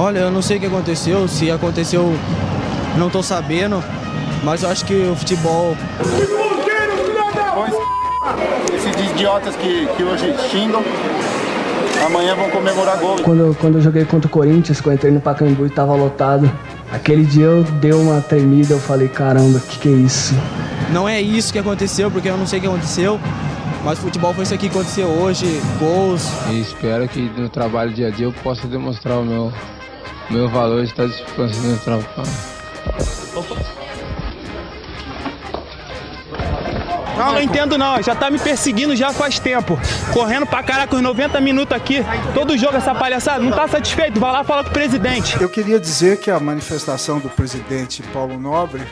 Olha, eu não sei o que aconteceu, se aconteceu, não tô sabendo, mas eu acho que o futebol. Esses idiotas que, que hoje xingam, amanhã vão comemorar gol. Quando, quando eu joguei contra o Corinthians, quando eu entrei no Pacaembu e tava lotado, aquele dia eu dei uma tremida, eu falei, caramba, que que é isso? Não é isso que aconteceu, porque eu não sei o que aconteceu. Mas futebol foi isso aqui que aconteceu hoje, gols. E espero que no trabalho dia a dia eu possa demonstrar o meu, meu valor de estar disputando no trabalho. Não, não entendo não. Já tá me perseguindo já faz tempo. Correndo pra caraca os 90 minutos aqui. Todo jogo essa palhaçada. Não tá satisfeito? Vai lá falar com o presidente. Eu queria dizer que a manifestação do presidente Paulo Nobre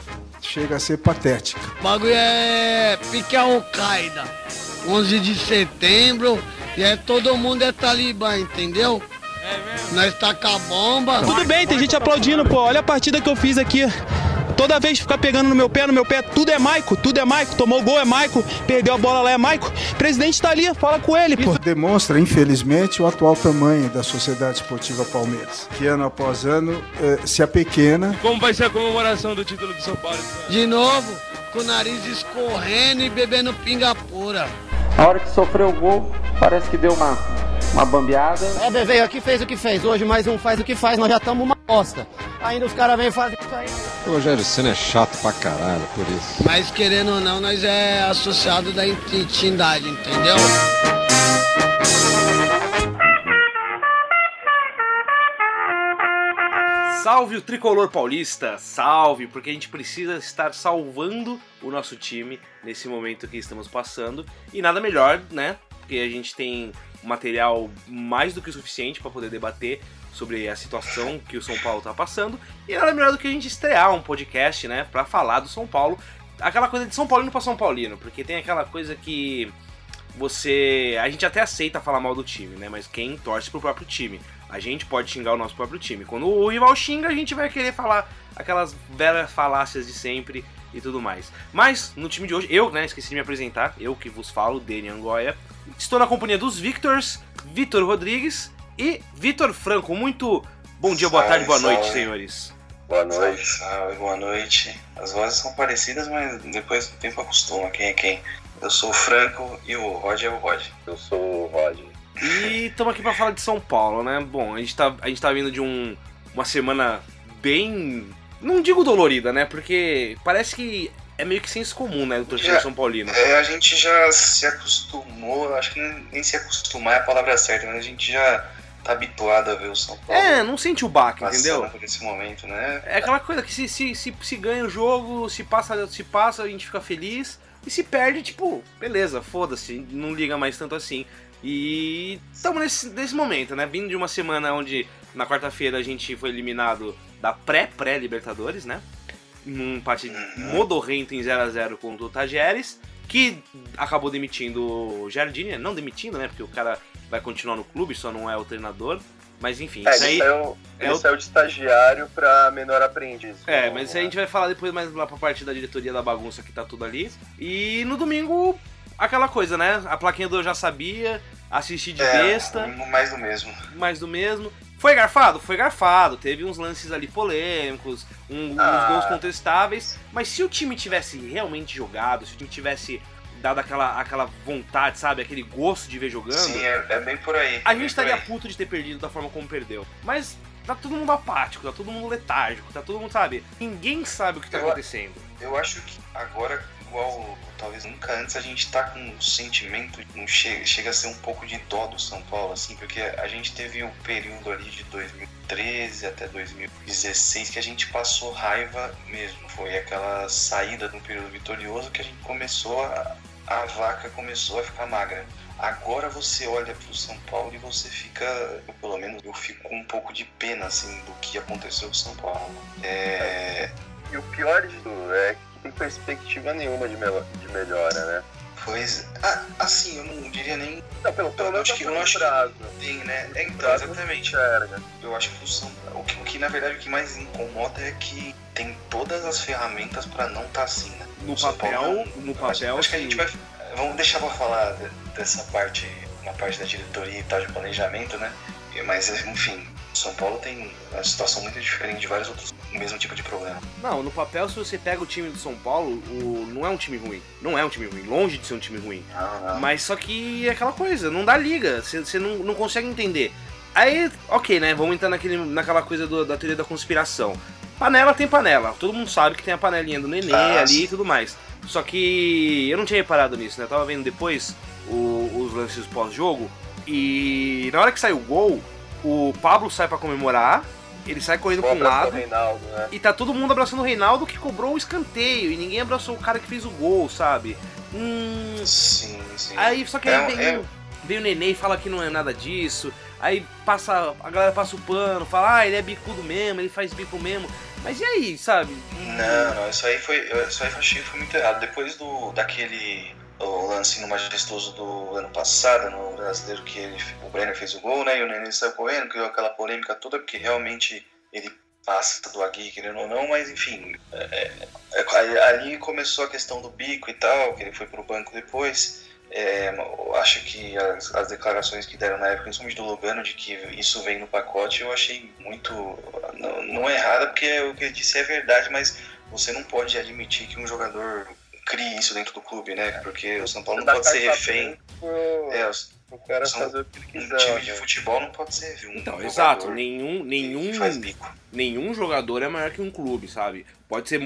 chega a ser patética. O bagulho é pique Al-Qaeda. 11 de setembro e é todo mundo é talibã, entendeu? É mesmo? Nós taca a bomba. Tudo bem, tem gente aplaudindo, pô. Olha a partida que eu fiz aqui. Toda vez ficar pegando no meu pé, no meu pé, tudo é Maico, tudo é Maico. Tomou gol é Maico, perdeu a bola lá é Maico. O presidente tá ali, fala com ele, pô. Isso demonstra, infelizmente, o atual tamanho da Sociedade Esportiva Palmeiras, que ano após ano eh, se apequena. Como vai ser a comemoração do título do São Paulo? De novo, com o nariz escorrendo e bebendo pinga pura. A hora que sofreu o gol, parece que deu uma, uma bambeada. É, veio aqui fez o que fez. Hoje mais um faz o que faz, nós já estamos uma bosta. Ainda os caras vêm e fazem isso aí. O Rogério Senna é chato pra caralho, por isso. Mas querendo ou não, nós é associado da entidade, entendeu? Salve o tricolor paulista, salve, porque a gente precisa estar salvando o nosso time nesse momento que estamos passando. E nada melhor, né? Porque a gente tem material mais do que o suficiente para poder debater sobre a situação que o São Paulo tá passando. E nada melhor do que a gente estrear um podcast, né, para falar do São Paulo. Aquela coisa de São Paulino para São Paulino, porque tem aquela coisa que você. A gente até aceita falar mal do time, né? Mas quem torce pro próprio time. A gente pode xingar o nosso próprio time. Quando o rival xinga, a gente vai querer falar aquelas velhas falácias de sempre e tudo mais. Mas no time de hoje, eu, né, esqueci de me apresentar, eu que vos falo, Dani Angoia. Estou na companhia dos Victors, Vitor Rodrigues e Vitor Franco. Muito bom dia, boa tarde, boa noite, senhores. Boa noite, salve, boa noite. As vozes são parecidas, mas depois do tempo acostuma quem é quem. Eu sou o Franco e o Rod é o Rod. Eu sou o Rod. E estamos aqui para falar de São Paulo, né? Bom, a gente tá, a gente tá vindo de um, uma semana bem. Não digo dolorida, né? Porque parece que é meio que senso comum, né? Do torcedor São Paulino. É, a gente já se acostumou, acho que nem, nem se acostumar é a palavra certa, mas a gente já tá habituado a ver o São Paulo. É, não sente o baque, entendeu? por esse momento, né? É aquela coisa que se, se, se, se ganha o jogo, se passa, se passa, a gente fica feliz. E se perde, tipo, beleza, foda-se, não liga mais tanto assim. E estamos nesse, nesse momento, né? Vindo de uma semana onde na quarta-feira a gente foi eliminado da pré-pré-Libertadores, né? Num empate modorrento em 0x0 contra o Tajeres, que acabou demitindo o Jardine, não demitindo, né? Porque o cara vai continuar no clube, só não é o treinador. Mas enfim, é, isso aí. Saiu, é ele o- saiu de estagiário pra menor aprendiz. É, mas isso a gente vai falar depois mais lá pra parte da diretoria da bagunça que tá tudo ali. E no domingo, aquela coisa, né? A plaquinha do eu já sabia, assisti de É, besta, mais do mesmo. mais do mesmo. Foi garfado? Foi garfado. Teve uns lances ali polêmicos, um- uns Ah. gols contestáveis. Mas se o time tivesse realmente jogado, se o time tivesse dado aquela, aquela vontade, sabe? Aquele gosto de ver jogando. Sim, é, é bem por aí. A bem gente estaria aí. puto de ter perdido da forma como perdeu. Mas tá todo mundo apático, tá todo mundo letárgico, tá todo mundo, sabe? Ninguém sabe o que tá Eu- acontecendo. Eu acho que agora, igual talvez nunca antes, a gente tá com um sentimento, um che- chega a ser um pouco de dó do São Paulo, assim, porque a gente teve um período ali de 2013 até 2016 que a gente passou raiva mesmo. Foi aquela saída um período vitorioso que a gente começou a. a vaca começou a ficar magra. Agora você olha pro São Paulo e você fica, eu, pelo menos eu fico com um pouco de pena assim do que aconteceu com São Paulo. É, E o pior de tudo é tem perspectiva nenhuma de, mel- de melhora, né? Pois, ah, assim, eu não diria nem. Não, pelo, pelo Eu menos acho que eu acho prazo. que tem, né? É, então, exatamente. enxerga. Eu acho que o São o que, o que na verdade o que mais incomoda é que tem todas as ferramentas pra não estar assim, né? No São papel, no acho- papel, Acho, que a gente vai. Vamos deixar pra falar de- dessa parte, na parte da diretoria e tal, de planejamento, né? Mas, enfim, São Paulo tem uma situação muito diferente de vários outros, o mesmo tipo de problema. Não, no papel, se você pega o time do São Paulo, o, não é um time ruim. Não é um time ruim, longe de ser um time ruim. Não, não. Mas só que é aquela coisa, não dá liga, você, não, não consegue entender. Aí, ok, né? Vamos entrar naquele, naquela coisa do- da teoria da conspiração. Panela tem panela. Todo mundo sabe que tem a panelinha do Nenê Ah, ali e tudo mais. Só que eu não tinha reparado nisso, né? Eu tava vendo depois o- os lances pós-jogo. E na hora que sai o gol, o Pablo sai pra comemorar. Ele sai correndo pra um lado. Reinaldo, né? E tá todo mundo abraçando o Reinaldo que cobrou o escanteio. E ninguém abraçou o cara que fez o gol, sabe? Hum. Sim, sim. Aí só que É, aí veio, é- veio o Nenê e fala que não é nada disso. Aí passa. A galera passa o pano, fala, ah, ele é bicudo mesmo, ele faz bico mesmo. Mas e aí, sabe? Não, não, isso aí foi. Isso aí eu achei que foi muito errado. Depois do daquele o lance no majestoso do ano passado, no brasileiro, que ele, o Brenner fez o gol, né? E o Nenê saiu correndo, criou aquela polêmica toda, porque realmente ele passa do Agui, querendo ou não, mas enfim. é, é, é, ali começou a questão do bico e tal, que ele foi pro banco depois. É, acho que as, as declarações que deram na época, principalmente do Logano, de que isso vem no pacote, eu achei muito. Não, não é errada, porque o que ele disse é verdade, mas você não pode admitir que um jogador crie isso dentro do clube, né? Porque o São Paulo não pode ser refém. pro- É, O cara são- fazer o que ele um quiser. time de né? futebol não pode ser um Então, jogador exato. Nenhum, nenhum, que faz bico. nenhum jogador é maior que um clube, sabe? Pode ser.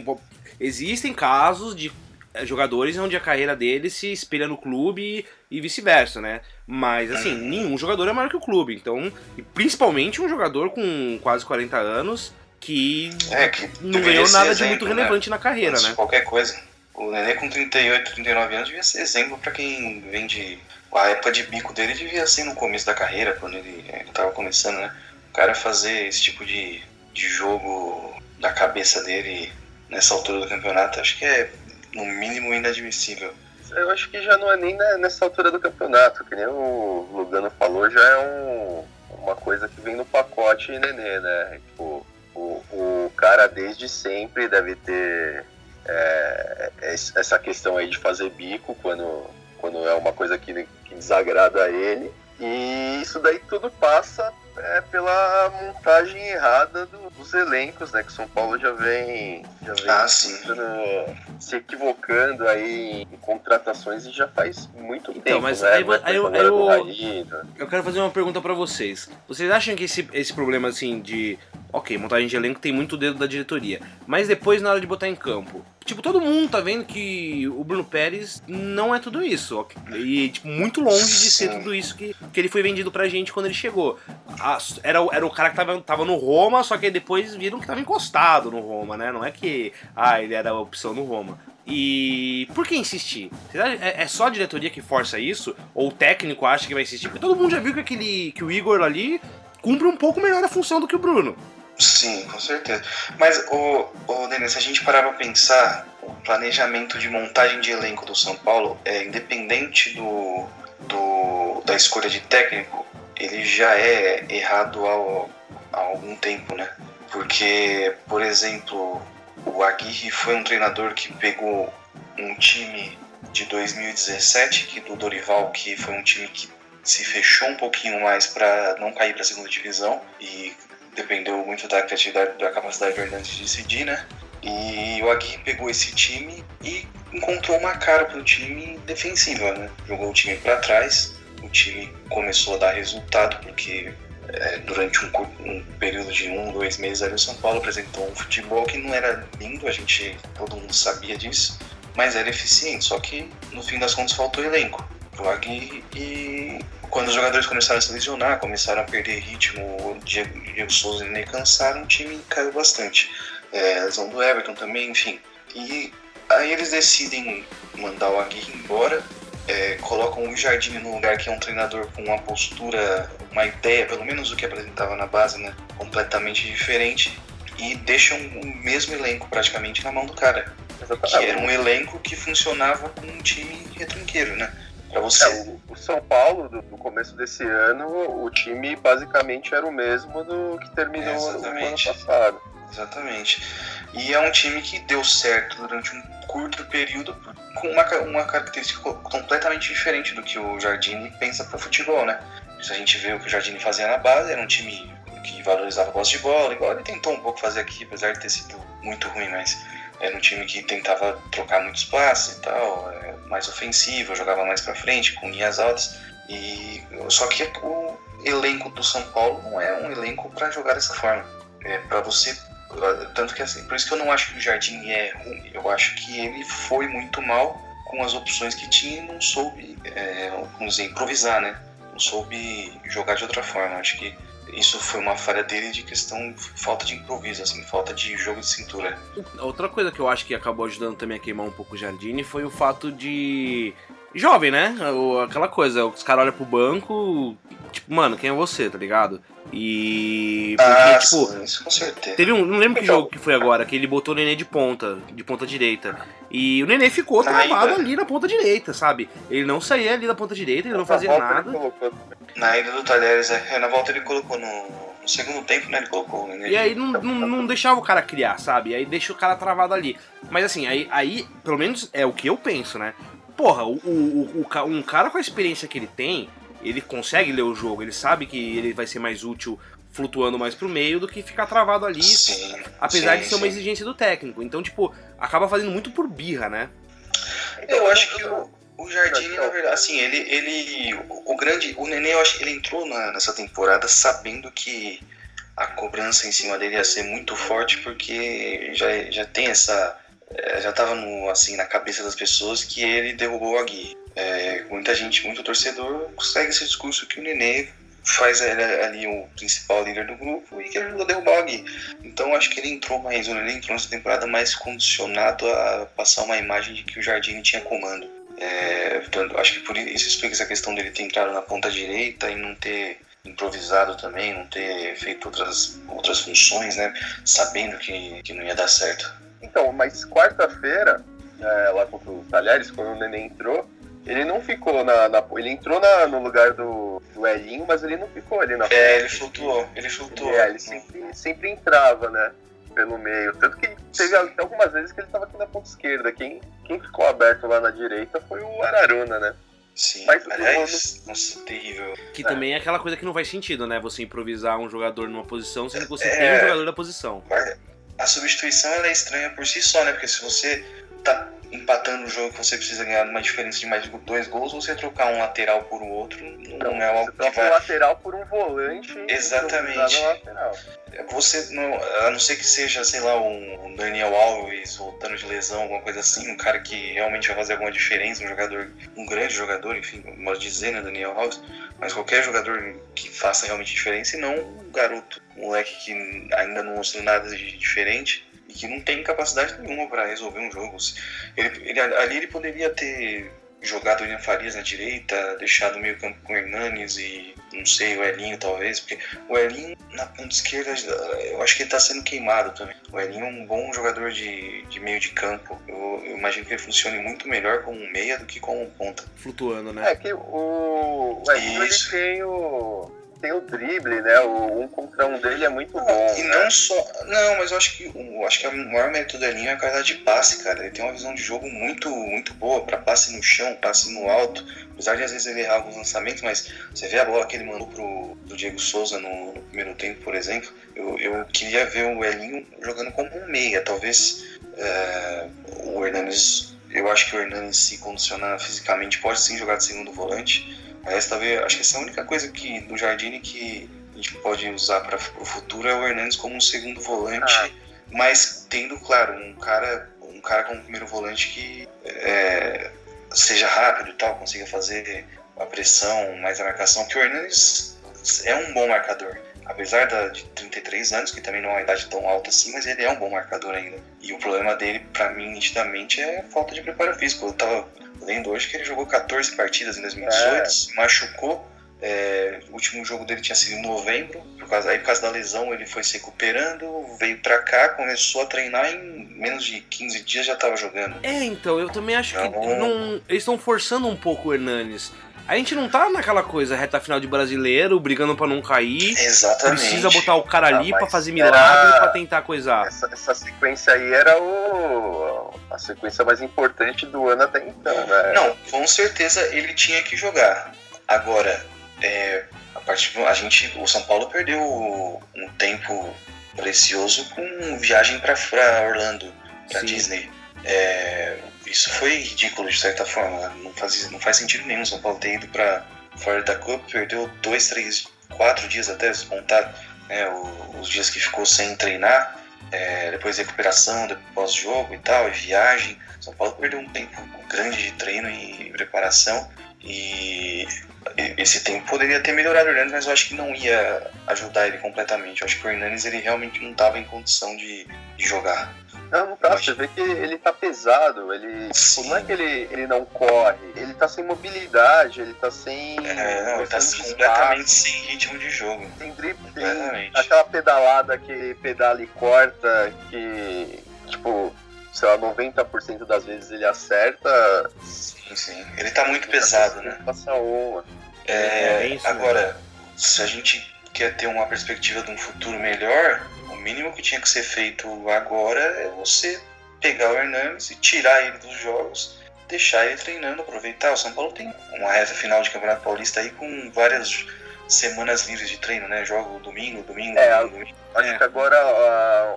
Existem casos de eh, jogadores onde a carreira dele se espelha no clube e vice-versa, né? Mas assim, nenhum jogador é maior que o clube. Então, e principalmente um jogador com quase 40 anos que, É, que não ganhou nada de exemplo, muito né? relevante na carreira, Antes de né? Qualquer coisa. O Nenê com 38, 39 anos devia ser exemplo pra quem vem de. A época de bico dele devia ser no começo da carreira, quando ele, ele tava começando, né? O cara fazer esse tipo de, de jogo da cabeça dele nessa altura do campeonato, acho que é no mínimo inadmissível. Eu acho que já não é nem nessa altura do campeonato, que nem o Lugano falou, já é um- uma coisa que vem no pacote Nenê, né? Tipo, o, o cara desde sempre deve ter é, es- essa questão aí de fazer bico quando, quando é uma coisa que, que desagrada a ele. E isso daí tudo passa é, pela montagem errada do- dos elencos, né? Que o São Paulo já vem, já vem Ah, sim. sendo- se equivocando aí em contratações e já faz muito Então, tempo, mas né? aí, Não é aí eu- eu- Raí, né? Eu quero fazer uma pergunta pra vocês. Vocês acham que esse, esse problema, assim, de. Ok, montagem de elenco tem muito dedo da diretoria. Mas depois, na hora de botar em campo. Tipo, todo mundo tá vendo que o Bruno Pérez não é tudo isso. E, tipo, muito longe de ser tudo isso que, que ele foi vendido pra gente quando ele chegou. A- era, o- era o cara que tava, tava no Roma, só que depois viram que tava encostado no Roma, né? Não é que. Ah, ele era a opção no Roma. E por que insistir? É, é só a diretoria que força isso? Ou o técnico acha que vai insistir? Porque todo mundo já viu que, aquele, que o Igor ali cumpre um pouco melhor a função do que o Bruno. Sim, com certeza. Mas, o, o Denis, se a gente parar pra pensar, o planejamento de montagem de elenco do São Paulo é independente do, do da escolha de técnico, ele já é errado ao, há algum tempo, né? Porque, por exemplo, o Aguirre foi um treinador que pegou um time de 2017, que do Dorival, que foi um time que se fechou um pouquinho mais para não cair para a segunda divisão e dependeu muito da criatividade, da capacidade do Hernandes de decidir, né? E o Aguirre pegou esse time e encontrou uma cara pro time defensiva, né? Jogou o time para trás, o time começou a dar resultado porque é, durante um, um período de um, dois meses ali o São Paulo apresentou um futebol que não era lindo, a gente, todo mundo sabia disso, mas era eficiente, só que no fim das contas faltou elenco pro Aguirre e quando os jogadores começaram a se lesionar, começaram a perder ritmo, o Diego, Diego Souza e o Ney cansaram, o time caiu bastante. É, a lesão do Everton também, enfim. E aí eles decidem mandar o Aguirre embora, é, colocam o Jardim no lugar que é um treinador com uma postura, uma ideia, pelo menos o que apresentava na base, né, completamente diferente, e deixam o mesmo elenco praticamente na mão do cara. Que era um elenco que funcionava com um time retranqueiro, né? Pra você. É, o, o São Paulo, do, do começo desse ano, o time basicamente era o mesmo do que terminou no ano Exatamente. passado. Exatamente. E é um time que deu certo durante um curto período com uma, uma característica co- completamente diferente do que o Jardine pensa para futebol, né? Se a gente vê o que o Jardine fazia na base, era um time que valorizava a posse de bola, igual ele tentou um pouco fazer aqui, apesar de ter sido muito ruim, mas era um time que tentava trocar muitos passes e tal, é, mais ofensivo, jogava mais para frente, com linhas altas. E só que o elenco do São Paulo não é um elenco para jogar dessa forma. É para você tanto que assim, por isso que eu não acho que o Jardim é ruim. Eu acho que ele foi muito mal com as opções que tinha e não soube, é, vamos dizer, improvisar, né? Não soube jogar de outra forma. Acho que isso foi uma falha dele de questão falta de improviso, assim, falta de jogo de cintura. Outra coisa que eu acho que acabou ajudando também a queimar um pouco o Jardine foi o fato de jovem, né? Aquela coisa, os caras olham pro banco, tipo, mano, quem é você, tá ligado? E. Porque, ah, tipo. sim, isso com certeza. Teve um. Não lembro que jogo que foi agora, que ele botou o Nenê de ponta, de ponta direita. E o Nenê ficou travado ali na ponta direita, sabe? Ele não saía ali da ponta direita, ele não fazia nada. Na ida do Talheres, é, na volta ele colocou no, no segundo tempo, né? Ele colocou o Nenê. E aí não, não, não, deixava o cara criar, sabe? Aí deixa o cara travado ali. Mas assim, aí, aí, pelo menos é o que eu penso, né? Porra, o, o, o, um cara com a experiência que ele tem, ele consegue ler o jogo, ele sabe que ele vai ser mais útil flutuando mais pro meio do que ficar travado ali, sim, apesar sim, de ser uma exigência do técnico. Então, tipo, acaba fazendo muito por birra, né? Eu acho que o, o Jardim, na verdade, assim, ele, ele o, o grande, o Nenê, eu acho que ele entrou na, nessa temporada sabendo que a cobrança em cima dele ia ser muito forte, porque já, já tem essa, já estava assim, na cabeça das pessoas que ele derrubou a Gui. É, muita gente, muito torcedor, segue esse discurso que o Nenê faz ele ali o principal líder do grupo e que ajudou a derrubar o Gui. Então acho que ele entrou mais, ele entrou nessa temporada mais condicionado a passar uma imagem de que o Jardim tinha comando. É, portanto, acho que por isso explica essa questão dele ter entrado na ponta direita e não ter improvisado também, não ter feito outras, outras funções, né? Sabendo que, que não ia dar certo. Então, mas quarta-feira, é, lá contra o Talheres, quando o Nenê entrou, ele não ficou na. na ele entrou na, no lugar do, do Elinho, mas ele não ficou ali na É, ele flutuou, ele flutuou. É, ele sempre, sempre entrava, né? Pelo meio. Tanto que teve algumas vezes que ele estava aqui na ponta esquerda. Quem, quem ficou aberto lá na direita foi o Araruna, né? Sim, Mas, aliás, no... nossa, terrível. Que é. também é aquela coisa que não faz sentido, né? Você improvisar um jogador numa posição sendo que você É. tem um jogador da posição. A substituição ela é estranha por si só, né? Porque se você tá empatando o jogo que você precisa ganhar uma diferença de mais de dois gols, você trocar um lateral por um outro não, é algo que Troca vai... um lateral por um volante. Exatamente. Você, não, a não ser que seja, sei lá, um Daniel Alves voltando de lesão, alguma coisa assim, um cara que realmente vai fazer alguma diferença, um jogador, um grande jogador, enfim, modo de dizer, né, Daniel Alves, mas qualquer jogador que faça realmente diferença e não um garoto, um moleque que ainda não mostrou nada de diferente e que não tem capacidade nenhuma para resolver um jogo. Ele, ele- ali ele poderia ter jogado o William Farias na direita, deixado o meio campo com o Hernanes e, não sei, o Elinho talvez, porque o Elinho na ponta esquerda, eu acho que ele tá sendo queimado também. O Elinho é um bom jogador de, de meio de campo. Eu, eu imagino que ele funcione muito melhor como um meia do que como um ponta. Flutuando, né? É que o, o Elinho ele tem o, tem o drible, né? O um contra um dele é muito bom. E né? não só. Não, mas eu acho que o acho que o maior mérito do Elinho é a qualidade de passe, cara. Ele tem uma visão de jogo muito, muito boa para passe no chão, passe no alto. Apesar de às vezes ele errar alguns lançamentos, mas você vê a bola que ele mandou pro, pro Diego Souza no, no primeiro tempo, por exemplo. Eu, eu queria ver o Elinho jogando como um meia. Talvez é, o Hernanes. Eu acho que o Hernanes, se condicionar fisicamente, pode sim jogar de segundo volante. Mas talvez, acho que essa é a única coisa que do Jardine que a gente pode usar para o futuro é o Hernandes como um segundo volante, mas tendo, claro, um cara, um cara como primeiro volante que é, seja rápido e tal, consiga fazer a pressão, mais a marcação, que o Hernandes é um bom marcador. Apesar da, de 33 anos, que também não é uma idade tão alta assim, mas ele é um bom marcador ainda. E o problema dele, para mim, nitidamente, é a falta de preparo físico. Eu tava lendo hoje que ele jogou 14 partidas em 2018, se machucou. É, o último jogo dele tinha sido em novembro, por causa, aí por causa da lesão ele foi se recuperando, veio pra cá, começou a treinar em menos de 15 dias já tava jogando. É, então, eu também acho que Não. não, eles estão forçando um pouco o Hernanes. A gente não tá naquela coisa, reta final de brasileiro, brigando pra não cair. Exatamente. Precisa botar o cara Ah, ali mas pra fazer era- milagre, pra tentar coisar. Essa, essa sequência aí era o, a sequência mais importante do ano até então, né? Não, com certeza ele tinha que jogar. Agora, é, a, partir, a gente, o São Paulo perdeu um tempo precioso com viagem para Orlando, para Disney. É, isso foi ridículo de certa forma. Não faz, não faz sentido nenhum São Paulo ter ido para Florida Cup, perdeu dois, três, quatro dias até se contar né, os dias que ficou sem treinar, é, depois recuperação, pós-jogo e tal, e viagem. São Paulo perdeu um tempo grande de treino e preparação e esse tempo poderia ter melhorado o Hernandes, mas eu acho que não ia ajudar ele completamente. Eu acho que o Hernandes ele realmente não estava em condição de, de jogar. Não, não tá. Você vê que ele tá pesado. Ele. Tipo, não é que ele, ele não corre. Ele tá sem mobilidade, ele tá sem. É, não, ele tá completamente sem ritmo de jogo. Sem drible, tem aquela pedalada que pedala e corta, que. Tipo, sei lá, 90% das vezes ele acerta. Sim, sim. Ele tá muito ele pesado, tá né? Passa uma. É, é isso, agora, né? se a gente quer ter uma perspectiva de um futuro melhor, mínimo que tinha que ser feito agora é você pegar o Hernandes e tirar ele dos jogos, deixar ele treinando, aproveitar. O São Paulo tem uma reta final de Campeonato Paulista aí com várias semanas livres de treino, né? Jogo domingo, domingo, é, domingo, domingo. Acho é. que agora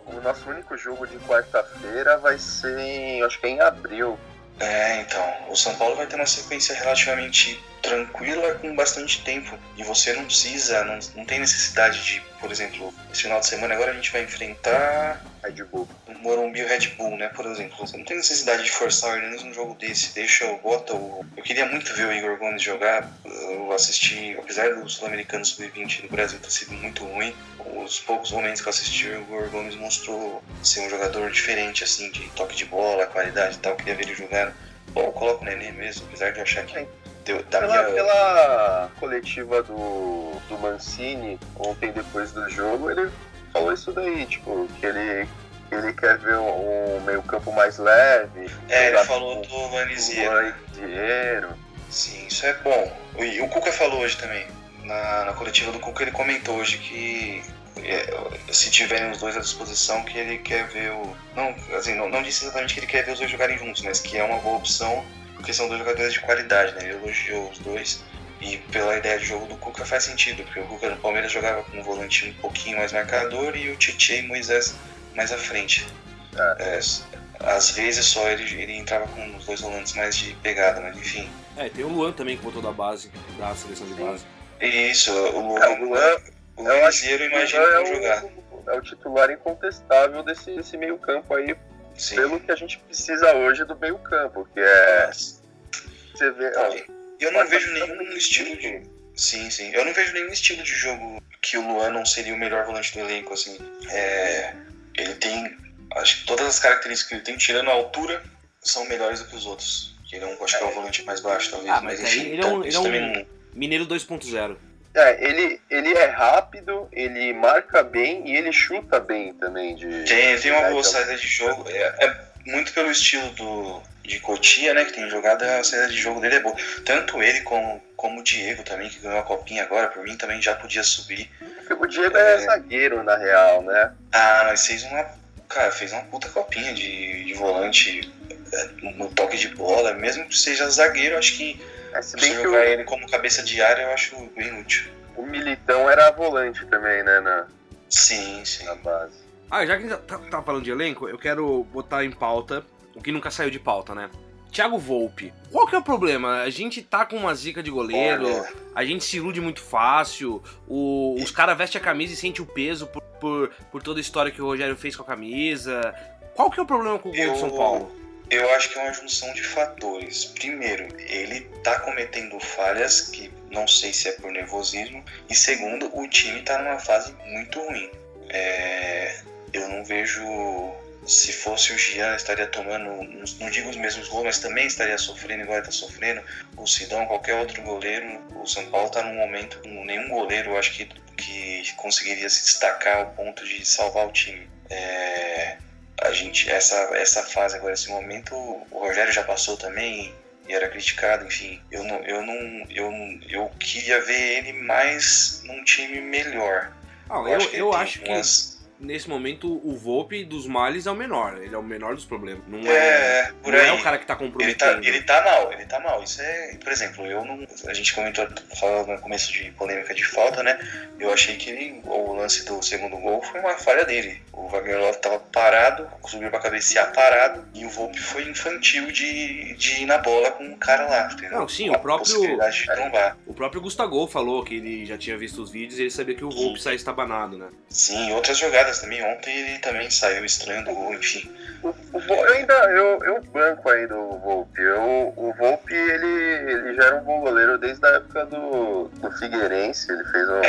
uh, o nosso único jogo de quarta-feira vai ser, em, acho que é em abril. É, então, o São Paulo vai ter uma sequência relativamente tranquila com bastante tempo e você não precisa, não, não tem necessidade de, por exemplo, esse final de semana agora a gente vai enfrentar Red Bull. O Morumbi o Red Bull, né, por exemplo. Você não tem necessidade de forçar o Hernandes num jogo desse, deixa o bota o... Eu queria muito ver o Igor Gomes jogar, eu assisti, apesar do Sul-Americano Sub-20 no Brasil ter sido muito ruim, os poucos momentos que eu assisti, o Igor Gomes mostrou ser um jogador diferente, assim, de toque de bola, qualidade e tal, eu queria ver ele jogar. Bom, coloco o Nenê mesmo, apesar de eu achar que Deu, pela, minha... pela, coletiva do, do Mancini, ontem depois do jogo, ele falou isso daí, tipo, que ele, ele quer ver um, um meio campo mais leve. É, ele falou do Vanisiero. Sim, isso é bom. E o Cuca falou hoje também. Na, na coletiva do Cuca ele comentou hoje que é, se tiverem os dois à disposição, que ele quer ver o. Não, assim, não, não disse exatamente que ele quer ver os dois jogarem juntos, mas que é uma boa opção porque são dois jogadores de qualidade, né? Ele elogiou os dois. E pela ideia de jogo do Cuca faz sentido, porque o Cuca no Palmeiras jogava com um volante um pouquinho mais marcador e o Tietchan e Moisés mais à frente. É, às vezes só ele, ele entrava com os dois volantes mais de pegada, mas enfim. É, tem o Luan também que voltou da base, da seleção de base. Isso, o Luan. É, o Luan, o Luan imagina é o, jogar. É o titular incontestável desse, desse meio campo aí Sim. pelo que a gente precisa hoje do meio campo, que é. Você vê. Ó, eu não vejo nenhum estilo de. Sim, sim. Eu não vejo nenhum estilo de jogo que o Luan não seria o melhor volante do elenco, assim. É, ele tem. Acho que todas as características que ele tem, tirando a altura, são melhores do que os outros. Ele é um, acho que é o volante mais baixo, talvez. Ah, mas, mas enfim, ele é um, ele é um não... Mineiro 2.0. É, ele, ele é rápido, ele marca bem e ele chuta bem também. De, tem, tem uma boa saída de jogo. É, é, muito pelo estilo do, de Cotia, né? Que tem jogado, a saída de jogo dele é boa. Tanto ele como, como o Diego também, que ganhou a copinha agora, por mim também já podia subir. O Diego é, é zagueiro, na real, né? Ah, mas fez uma. Cara, fez uma puta copinha de, de volante é, no toque de bola, mesmo que seja zagueiro, acho que é, se bem jogar o... ele como cabeça de área, eu acho bem útil. O Militão era volante também, né? Na... Sim, sim. Na base. Ah, já que a gente tá, tá falando de elenco, eu quero botar em pauta o que nunca saiu de pauta, né? Thiago Volpe. Qual que é o problema? A gente tá com uma zica de goleiro, Olha. a gente se ilude muito fácil, o, os caras vestem a camisa e sente o peso por, por, por, toda a história que o Rogério fez com a camisa. Qual que é o problema com o gol do São Paulo? Eu acho que é uma junção de fatores. Primeiro, ele tá cometendo falhas que não sei se é por nervosismo. E segundo, o time tá numa fase muito ruim. É, eu não vejo. Se fosse o Gian, estaria tomando, não digo os mesmos gols, mas também estaria sofrendo igual ele tá sofrendo. O Sidão, qualquer outro goleiro. O São Paulo tá num momento, nenhum goleiro eu acho que, que conseguiria se destacar ao ponto de salvar o time. É, a gente essa essa fase agora esse momento o Rogério já passou também e era criticado enfim eu não eu não eu eu queria ver ele mais num time melhor ah, eu, eu, eu acho umas... nesse momento, o Volpe dos males é o menor. Ele é o menor dos problemas. Não É, é, por não aí. é o cara que tá Ele comprometendo. tá, ele tá mal, ele tá mal. Isso é, por exemplo, eu não. A gente comentou no começo de polêmica de falta, né? Eu achei que ele- o lance do segundo gol foi uma falha dele. O Wagner Love tava parado, subiu pra cabecear parado, e o Volpe foi infantil de, de ir na bola com o cara lá. Entendeu? Não, sim, a o próprio-. O próprio Gustavo falou que ele já tinha visto os vídeos e ele sabia que o Volpe sai estabanado, né? Sim, outras jogadas também. Ontem ele também saiu estranho do gol, enfim. O Vol- eu ainda eu, eu banco aí do Volpe. Eu, o Volpe ele, ele já era um bom goleiro desde a época do, do Figueirense. Ele fez um.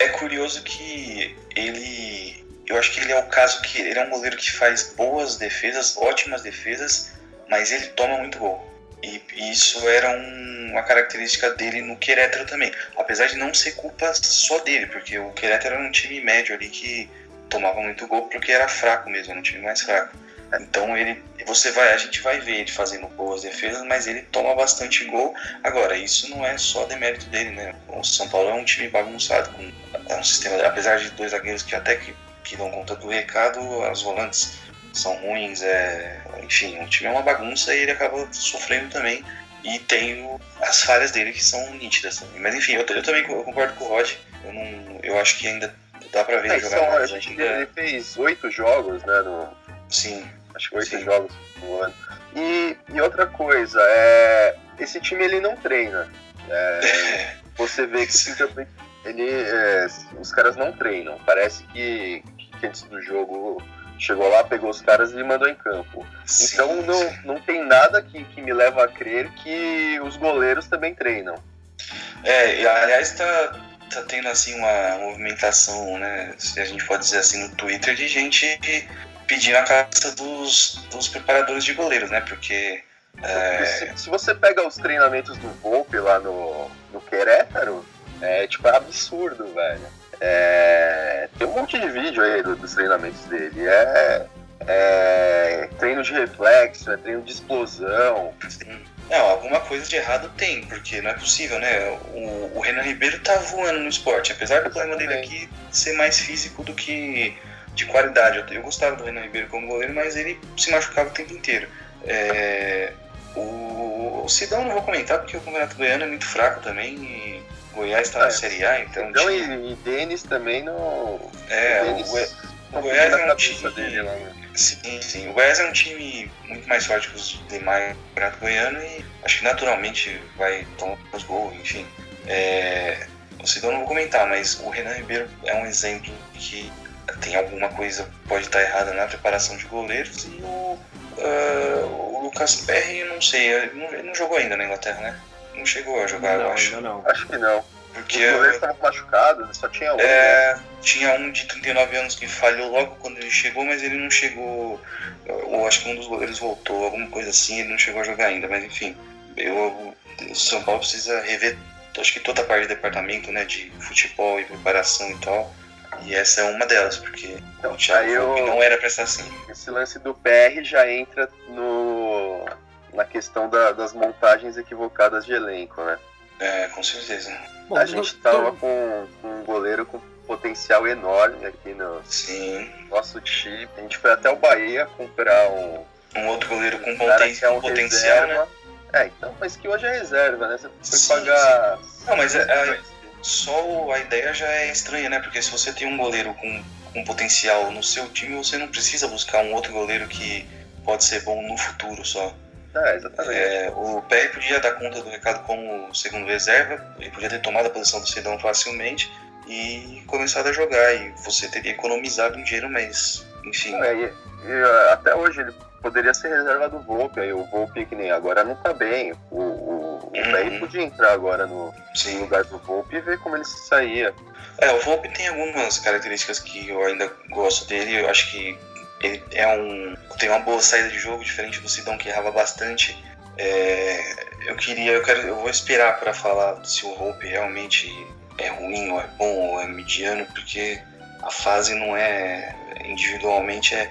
É curioso que ele. Eu acho que ele é o caso que. Ele é um goleiro que faz boas defesas, ótimas defesas, mas ele toma muito gol. E, e isso era um- uma característica dele no Querétaro também. Apesar de não ser culpa só dele, porque o Querétaro era um time médio ali que tomava muito gol porque era fraco mesmo, era um time mais fraco. Então ele, você vai, a gente vai ver ele fazendo boas defesas, mas ele toma bastante gol. Agora isso não é só demérito dele, né? O São Paulo é um time bagunçado, com é um sistema, apesar de dois zagueiros que até que, que dão conta do recado, as volantes são ruins, é, enfim, o time é uma bagunça e ele acaba sofrendo também. E tem o- as falhas dele que são nítidas também. Mas enfim, eu, eu também concordo com o Rod. Eu, não, eu acho que ainda dá pra ver É, jogar são- mais. acho que ele fez oito jogos, né? No, Sim. Acho que oito jogos no ano. E, e outra coisa, é, esse time ele não treina. É, você vê que simplesmente ele, é, os caras não treinam. Parece que, que antes do jogo chegou lá, pegou os caras e mandou em campo. então não, não tem nada que, que me leva a crer que os goleiros também treinam. É, e, aliás, tá, tá tendo assim uma movimentação, né? Se a gente pode dizer assim no Twitter, de gente pedindo a cabeça dos, dos preparadores de goleiros, né? Porque. é, Se, se você pega os treinamentos do Volpe lá no, no Querétaro, é tipo é absurdo, velho. É, tem um monte de vídeo aí do- dos treinamentos dele. É, é treino de reflexo, é treino de explosão. Não, alguma coisa de errado tem, porque não é possível, né? O, o Renan Ribeiro tá voando no esporte, apesar do problema dele aqui ser mais físico do que de qualidade. Eu, eu gostava do Renan Ribeiro como goleiro, mas ele se machucava o tempo inteiro. É, o, o Sidão não vou comentar, porque o Campeonato Goiano é muito fraco também, e Goiás tá na É, Série A, então... Então, tinha- e, e Denis também no. É, o Denis o, o Goiás na é um time. dele lá, né? Sim, sim. O Goiás é um time muito mais forte que os demais do Campeonato Goiano e acho que naturalmente vai tomar os gols, enfim. É, o Sidão não vou comentar, mas o Renan Ribeiro é um exemplo que tem alguma coisa pode estar errada na preparação de goleiros e o, ah, o Lucas Perry, eu não sei, ele não, ele não jogou ainda na Inglaterra, né? Não chegou a jogar, eu acho. não. Acho que não. Porque Os goleiros estavam machucados, só tinha um. é, tinha um de 39 anos que falhou logo quando ele chegou, mas ele não chegou. Ou acho que um dos goleiros voltou, alguma coisa assim, ele não chegou a jogar ainda, mas enfim. Eu, o São Paulo precisa rever, acho que toda a parte do departamento, né, de futebol e preparação e tal. E essa é uma delas, porque o Thiago eu- não era pra estar assim. Esse lance do PR já entra no na questão da- das montagens equivocadas de elenco, né? É, com certeza. a gente tava com, com um goleiro com potencial enorme aqui no Sim. nosso time. A gente foi até o Bahia comprar um, um outro goleiro com poten- que é um potencial, reserva. né? É, então, mas que hoje é reserva, né? Você foi Sim, pagar. Não, mas é, é- só a ideia já é estranha, né? Porque se você tem um goleiro com, com potencial no seu time, você não precisa buscar um outro goleiro que pode ser bom no futuro só. É, exatamente. É, o Pé podia dar conta do recado como segundo reserva, ele podia ter tomado a posição do Sidão facilmente e começado a jogar. E você teria economizado um dinheiro, mas enfim. É, e- e, até hoje ele poderia ser reserva do Volpe, aí o Volpe que nem agora não tá bem. O, o, o Bahia podia entrar agora no, no lugar do Volpe e ver como ele se saía. É, o Volpe tem algumas características que eu ainda gosto dele. Eu acho que ele é um tem uma boa saída de jogo, diferente do Sidão que errava bastante. É, eu queria, eu quero, eu vou esperar para falar se o Volpe realmente é ruim ou é bom ou é mediano, porque a fase não é individualmente é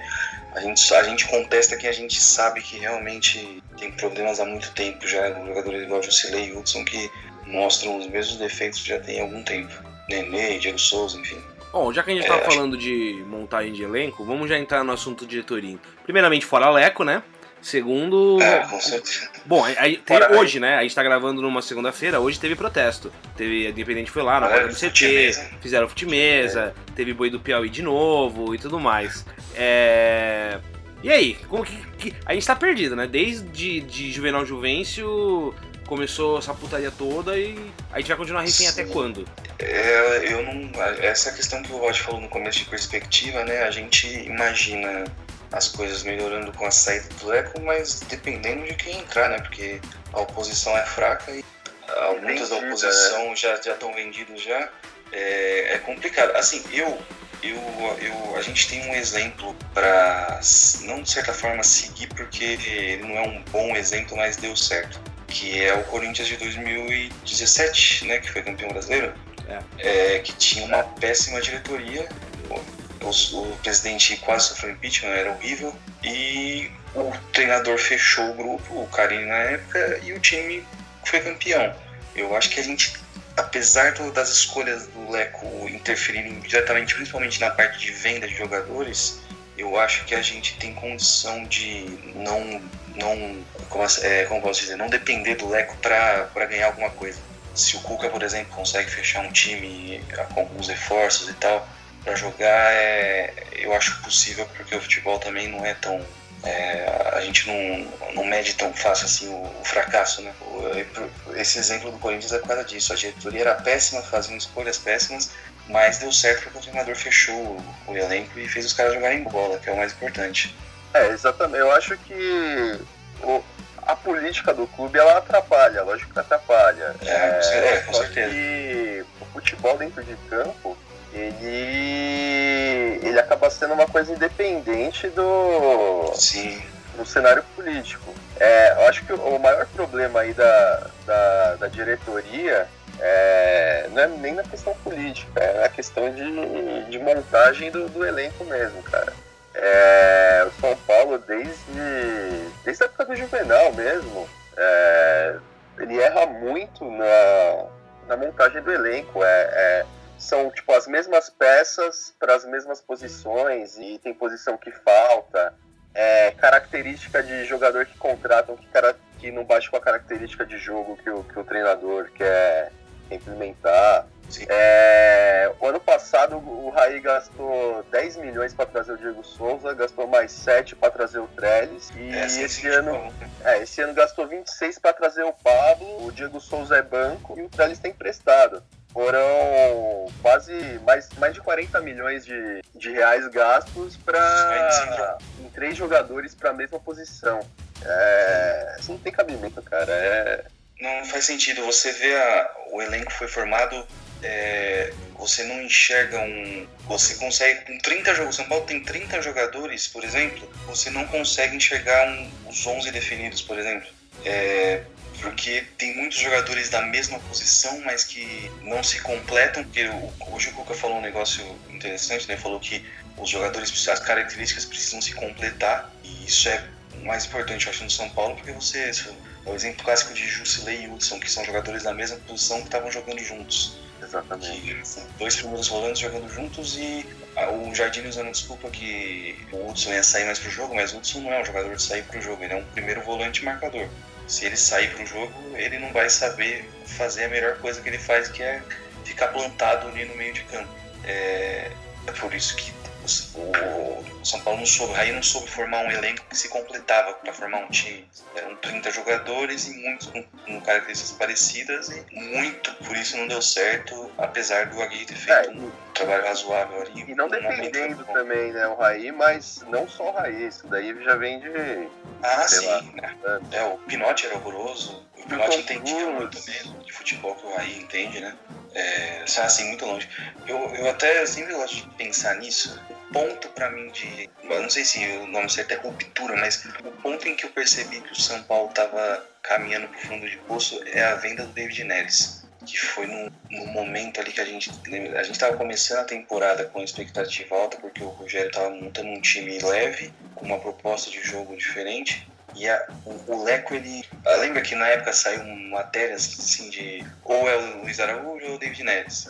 a gente a gente contesta que a gente sabe que realmente tem problemas há muito tempo já jogadores igual Jusilei e Hudson que mostram os mesmos defeitos já tem algum tempo. Nenê, Diego Souza, enfim. Bom, já que a gente tá falando de montagem de elenco, vamos já entrar no assunto diretoria. Primeiramente, fora Leco, né? Segundo. É, com certeza. Bom, aí, hoje, né? A gente tá gravando numa segunda-feira, hoje teve protesto. Teve, a Independente foi lá na porta do CT, fizeram futimesa, teve boi do Piauí de novo e tudo mais. É. E aí, como que, que- A gente tá perdido, né? Desde de Juvenal Juvencio começou essa putaria toda e a gente vai continuar refém até quando? É, eu não. Essa questão que o Rod falou no começo de perspectiva, né? A gente imagina as coisas melhorando com a saída do Leco, mas dependendo de quem entrar, né? Porque a oposição é fraca e muitas da oposição já já estão vendidos já. É, é complicado. Assim, eu, eu, eu, a gente tem um exemplo para não de certa forma seguir, porque ele não é um bom exemplo, mas deu certo. Que é o Corinthians de 2017, né? Que foi campeão brasileiro. É, que tinha uma péssima diretoria. O, o presidente quase sofreu impeachment, era horrível. E o treinador fechou o grupo, o Carinho na época, e o time foi campeão. Eu acho que a gente, apesar do- das escolhas do Leco interferirem diretamente, principalmente na parte de venda de jogadores, eu acho que a gente tem condição de não, não como, é, como posso dizer, não depender do Leco para ganhar alguma coisa. Se o Cuca, por exemplo, consegue fechar um time com alguns reforços e tal, para jogar, é, eu acho possível, porque o futebol também não é tão. é, a gente não, não mede tão fácil assim o, o fracasso, né? Esse exemplo do Corinthians é por causa disso. A diretoria era péssima, fazendo escolhas péssimas, mas deu certo porque o treinador fechou o elenco e fez os caras jogarem bola, que é o mais importante. É, exatamente. Eu acho que o- a política do clube ela atrapalha, lógico que atrapalha. É, é, com só certeza. que o futebol dentro de campo, ele, ele acaba sendo uma coisa independente do, Sim. do cenário político. É, eu acho que o, o maior problema aí da, da, da diretoria é, não é nem na questão política, é na questão de, de montagem do, do elenco mesmo, cara. É, o São Paulo, desde, desde a época do Juvenal mesmo, é, ele erra muito na, na montagem do elenco. É, é, são tipo as mesmas peças para as mesmas posições e tem posição que falta. É, característica de jogador que contratam que, cara, que não bate com a característica de jogo que o, que o treinador quer implementar. É, o ano passado o Raí gastou 10 milhões para trazer o Diego Souza, gastou mais 7 para trazer o Trellis e É, sim, esse sim, ano, é, esse ano gastou 26 para trazer o Pablo, o Diego Souza é banco e o Trellis tem emprestado. Foram quase mais, mais de 40 milhões de, de reais gastos para em três jogadores para a mesma posição. É, isso não tem cabimento, cara. É, Não faz sentido. Você vê a- o elenco foi formado, é, você não enxerga um. Você consegue, com 30 jogos, São Paulo tem 30 jogadores, por exemplo, você não consegue enxergar um- os 11 definidos, por exemplo. É, porque tem muitos jogadores da mesma posição, mas que não se completam. Porque o, hoje o Cuca falou um negócio interessante, né? Falou que os jogadores, as características precisam se completar, e isso é o mais importante, eu acho, no São Paulo, porque você. O exemplo clássico de Jusilei e Hudson, que são jogadores da mesma posição que estavam jogando juntos. Exatamente. dois primeiros volantes jogando juntos e ah, o Jardim usando desculpa que o Hudson ia sair mais pro jogo, mas o Hudson não é um jogador de sair pro jogo, ele é um primeiro volante marcador. Se ele sair pro jogo, ele não vai saber fazer a melhor coisa que ele faz, que é ficar plantado ali no meio de campo. É, é por isso que o, São Paulo não soube, Raí não soube formar um elenco que se completava para formar um time. Eram 30 jogadores e muitos com, com características parecidas e muito por isso não deu certo, apesar do Agui ter feito um trabalho razoável ali. E não dependendo também, né, o Raí, mas não só o Raí, isso daí já vem de. Ah, sim, lá, né? É, o Pinotti era horroroso. O Pinotti entendia muito mesmo de futebol que o Raí entende, né? É, assim, muito longe. Eu, eu até sempre gosto de pensar nisso. O ponto pra mim de. Eu não sei se o nome certo é ruptura, mas o ponto em que eu percebi que o São Paulo tava caminhando pro fundo de poço é a venda do David Neres. Que foi no, no momento ali que a gente. A gente tava começando a temporada com expectativa alta, porque o Rogério tava montando um time leve, com uma proposta de jogo diferente. E a, o, o Leco, ele. ah, Lembra que na época saiu matérias assim de. Ou é o Luiz Araújo ou o David Neres.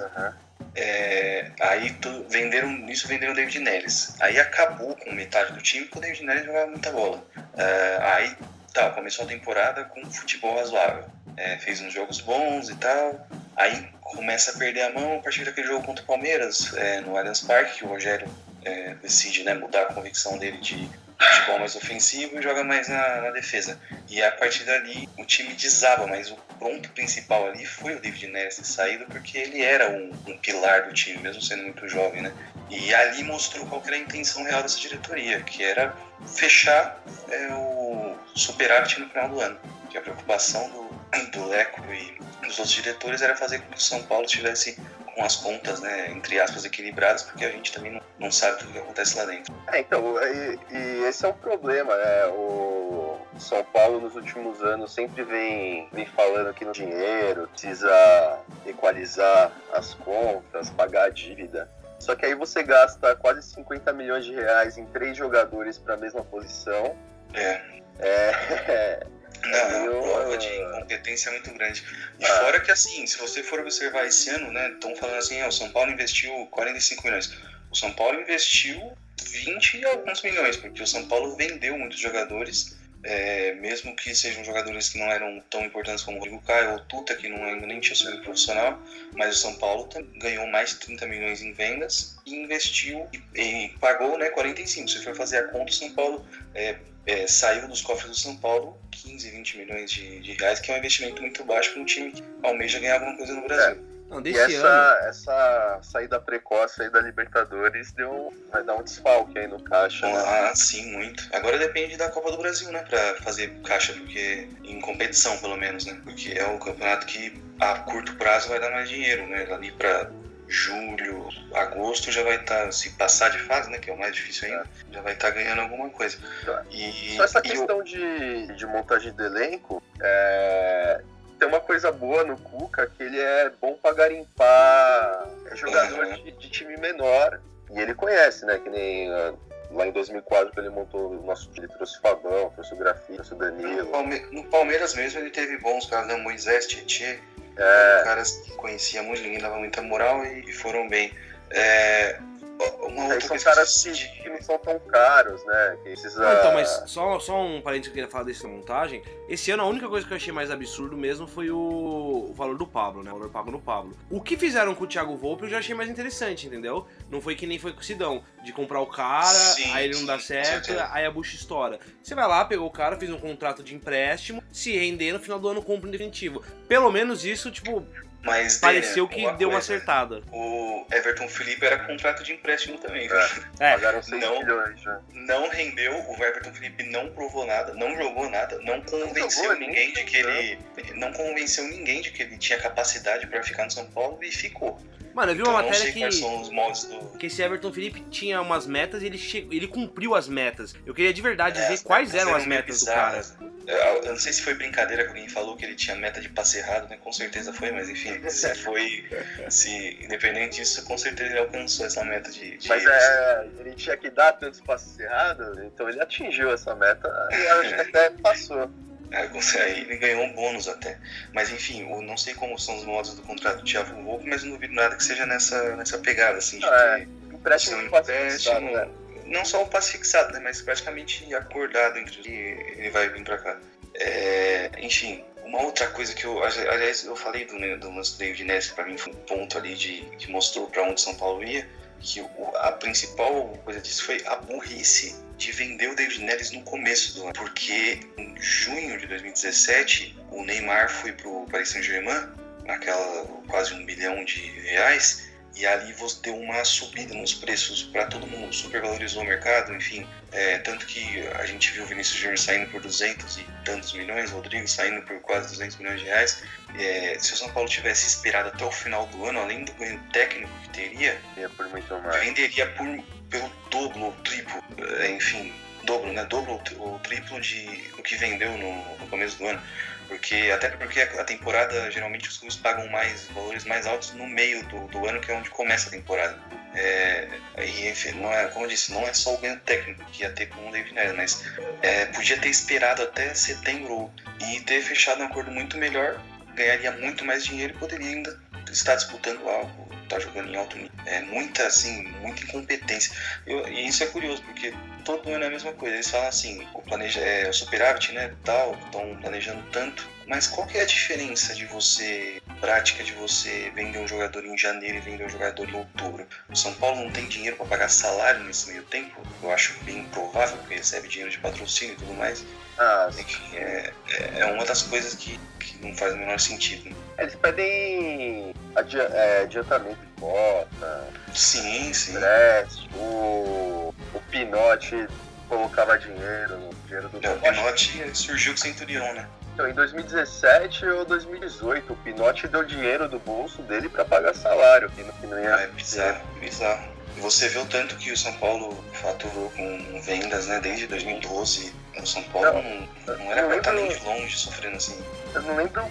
É, aí tu, venderam isso venderam o David Neres. Aí acabou com metade do time porque o David Neres jogava muita bola. É, aí tá, começou a temporada com futebol razoável. É, fez uns jogos bons e tal. Aí começa a perder a mão a partir daquele jogo contra o Palmeiras é, no Allianz Parque, que o Rogério é, decide né, mudar a convicção dele de futebol mais ofensivo e joga mais na, na, defesa. E a partir dali o time desaba, mas o ponto principal ali foi o David Neres ter saído porque ele era um, um, pilar do time, mesmo sendo muito jovem, né? E ali mostrou qual era a intenção real dessa diretoria, que era fechar é, o superávit no final do ano. Que a preocupação do, do Leco e dos outros diretores era fazer com que o São Paulo tivesse com as contas, né, entre aspas, equilibradas, porque a gente também não, não sabe o que acontece lá dentro. É, então, e, e esse é o problema, né? O São Paulo nos últimos anos sempre vem, vem falando que no dinheiro precisa equalizar as contas, pagar a dívida. Só que aí você gasta quase 50 milhões de reais em três jogadores para a mesma posição. É. É, Não, é uma prova de incompetência muito grande. E ah. fora que, assim, se você for observar esse ano, né, estão falando assim, o São Paulo investiu 45 milhões. O São Paulo investiu 20 e alguns milhões, porque o São Paulo vendeu muitos jogadores, é, mesmo que sejam jogadores que não eram tão importantes como o Rodrigo Caio ou Tuta, que não, nem tinha subido profissional, mas o São Paulo ganhou mais de 30 milhões em vendas e investiu e, e pagou né, 45. Se for fazer a conta, o São Paulo é, é, saiu dos cofres do São Paulo 15, 20 milhões de, de, reais, que é um investimento muito baixo para um time que almeja ganhar alguma coisa no Brasil. Não, e essa, ano... essa saída precoce aí da Libertadores deu, vai dar um desfalque aí no caixa. Né? Ah, sim, muito. Agora depende da Copa do Brasil, né? Pra fazer caixa, porque em competição, pelo menos, né? Porque é o campeonato que a curto prazo vai dar mais dinheiro, né? Ali pra julho, agosto já vai estar, tá, se passar de fase, né, que é o mais difícil ainda, é. já vai estar tá ganhando alguma coisa. E, Só essa questão de, de montagem do elenco, é, tem uma coisa boa no Cuca, que ele é bom para garimpar jogador uhum. de, de, time menor, e ele conhece, né, que nem... Uh, lá em 2004 que ele montou o nosso ele trouxe o Fabão, trouxe o Grafite, trouxe o Danilo. No, Palme no Palmeiras mesmo ele teve bons caras, né? Moisés, Tietchan, é. Caras que conhecia muito, ninguém dava muita moral e, e foram bem. É, uma outra são caras que, que, não são tão caros, né? Que precisa... Não, então, mas só, só um parênteses que eu queria falar dessa montagem. Esse ano a única coisa que eu achei mais absurdo mesmo foi o, o valor do Pablo, né? O valor pago no Pablo. O que fizeram com o Thiago Volpe eu já achei mais interessante, entendeu? Não foi que nem foi com o Sidão, de comprar o cara, sim, aí ele não sim, dá certo, aí a bucha estoura. Você vai lá, pegou o cara, fez um contrato de empréstimo, se render no final do ano compra um definitivo. Pelo menos isso, tipo, mas pareceu que deu uma acertada. O Everton Felipe era contrato de empréstimo também, viu? É, 6 não, milhões já. Não rendeu, o Everton Felipe não provou nada, não jogou nada, não convenceu não ninguém de que ele. Não convenceu ninguém de que ele tinha capacidade para ficar no São Paulo e ficou. Mano, eu vi uma então, matéria que. São os moldes do... Que esse Everton Felipe tinha umas metas e ele, che... ele cumpriu as metas. Eu queria de verdade é, ver quais eram as metas do cara. Eu não sei se foi brincadeira que alguém falou que ele tinha meta de passe errado, né? Com certeza foi, mas enfim, se foi. se, independente disso, com certeza ele alcançou essa meta de. de mas é, ele tinha que dar tantos passes errados, então ele atingiu essa meta e acho que até passou. É, aí ele ganhou um bônus até. Mas enfim, eu não sei como são os modos do contrato do Thiago Volpe, mas não duvido nada que seja nessa, nessa pegada, assim, de ah, ter é. empréstimo, um empréstimo. Não só o passe fixado, né, mas praticamente acordado entre os ele vai vir pra cá. É, enfim, uma outra coisa que eu. Aliás, eu falei do, né, do lance do David Ness, pra mim foi um ponto ali de, que mostrou pra onde São Paulo ia que a principal coisa disso foi a burrice de vender o David Neres no começo do ano, porque em junho de 2017 o Neymar foi pro Paris Saint-Germain, naquela quase um bilhão de reais, e ali você deu uma subida nos preços para todo mundo, supervalorizou o mercado, enfim, é, tanto que a gente viu o Vinícius Júnior saindo por 200 e tantos milhões, Rodrigo saindo por quase 200 milhões de reais. É, se o São Paulo tivesse esperado até o final do ano, além do ganho técnico que teria, por venderia por, pelo dobro ou triplo, é, enfim, dobro, né? Dobro ou triplo de o que vendeu no, no começo do ano. Porque, até porque a temporada, geralmente os clubes pagam mais valores mais altos no meio do, do ano, que é onde começa a temporada. É, e, enfim, não é, como eu disse, não é só o ganho técnico que ia ter com o David Neres, mas é, podia ter esperado até setembro e ter fechado um acordo muito melhor, ganharia muito mais dinheiro e poderia ainda estar disputando algo tá jogando em alto nível. É muita, assim, muita incompetência. Eu, e isso é curioso, porque todo ano é a mesma coisa. Eles falam assim, o, planeja, é, o superávit, né, tal, estão planejando tanto. Mas qual que é a diferença de você, prática de você vender um jogador em janeiro e vender um jogador em outubro? O São Paulo não tem dinheiro para pagar salário nesse meio tempo? Eu acho bem improvável, porque recebe dinheiro de patrocínio e tudo mais. Ah, é, é, é uma das coisas que, que não faz o menor sentido. Eles pedem adi é, adiantamento de cota. Sim, sim. O, o Pinote colocava dinheiro no dinheiro do é, O Pinote surgiu com o Centurion, né? Então, em 2017 ou 2018, o Pinote deu dinheiro do bolso dele para pagar salário, que não, ia. É bizarro, bizarro. Você o tanto que o São Paulo faturou com vendas, né, desde 2012. O São Paulo não, não, era pra estar nem de longe sofrendo assim. Eu não lembro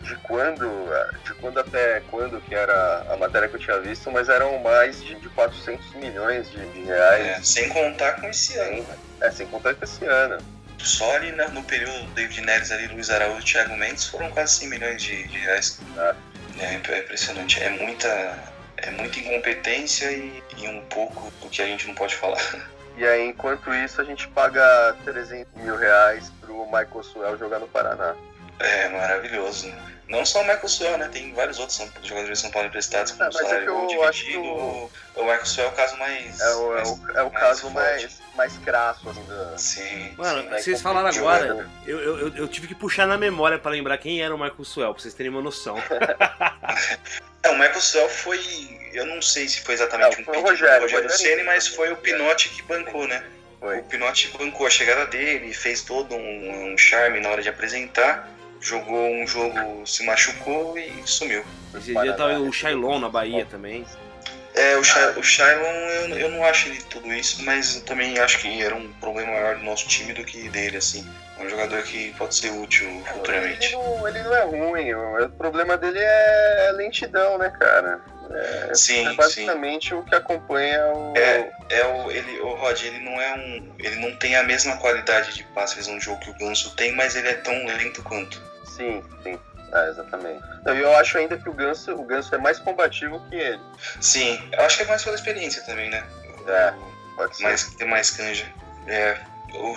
de quando, de quando até quando que era a matéria que eu tinha visto, mas eram mais de, de 400 milhões de, de reais. É, sem contar com esse ano. Né? É, sem contar com esse ano. Só ali né, no período David Neres, ali, Luiz Araújo e Thiago Mendes foram quase 100 milhões de, de reais. Ah. É, é impressionante. É muita é muita incompetência e, e, um pouco do que a gente não pode falar. E aí, enquanto isso, a gente paga 300 mil reais pro Michael Suel jogar no Paraná. É, maravilhoso. Não só o Michael Suel, né? Tem vários outros jogadores de São Paulo emprestados com não, salário é dividido. Acho que o... o Michael Suel é o caso mais. É o, mais, é o, é o mais caso forte. mais, mais crasso, assim. Sim. Mano, sim, vocês é falaram agora, eu, eu, eu, eu tive que puxar na memória pra lembrar quem era o Michael Suel, pra vocês terem uma noção. É, o Michael Suel foi. Eu não sei se foi exatamente É, um foi o pedido Rogério, do Rogério. Ceni, mas foi o Pinote que bancou, né? Foi. O Pinote bancou a chegada dele, fez todo um, um charme na hora de apresentar, jogou um jogo, se machucou e sumiu. Esse dia tava o Shailon na Bahia também. É, o, Sha o Shailon, eu, eu não acho ele tudo isso, mas eu também acho que era um problema maior do nosso time do que dele, assim. É um jogador que pode ser útil Ele futuramente. não, ele não é ruim, o problema dele é lentidão, né, cara? É, Sim, é basicamente o que acompanha o. É, é o, ele, o Rod, ele não é um. Ele não tem a mesma qualidade de passes no jogo que o Ganso tem, mas ele é tão lento quanto. Sim, sim. É, exatamente. Não, E eu acho ainda que o Ganso, o Ganso é mais combativo que ele. Sim, eu acho que é mais pela experiência também, né? É, pode ser. Mais, ter mais canja. É. Eu,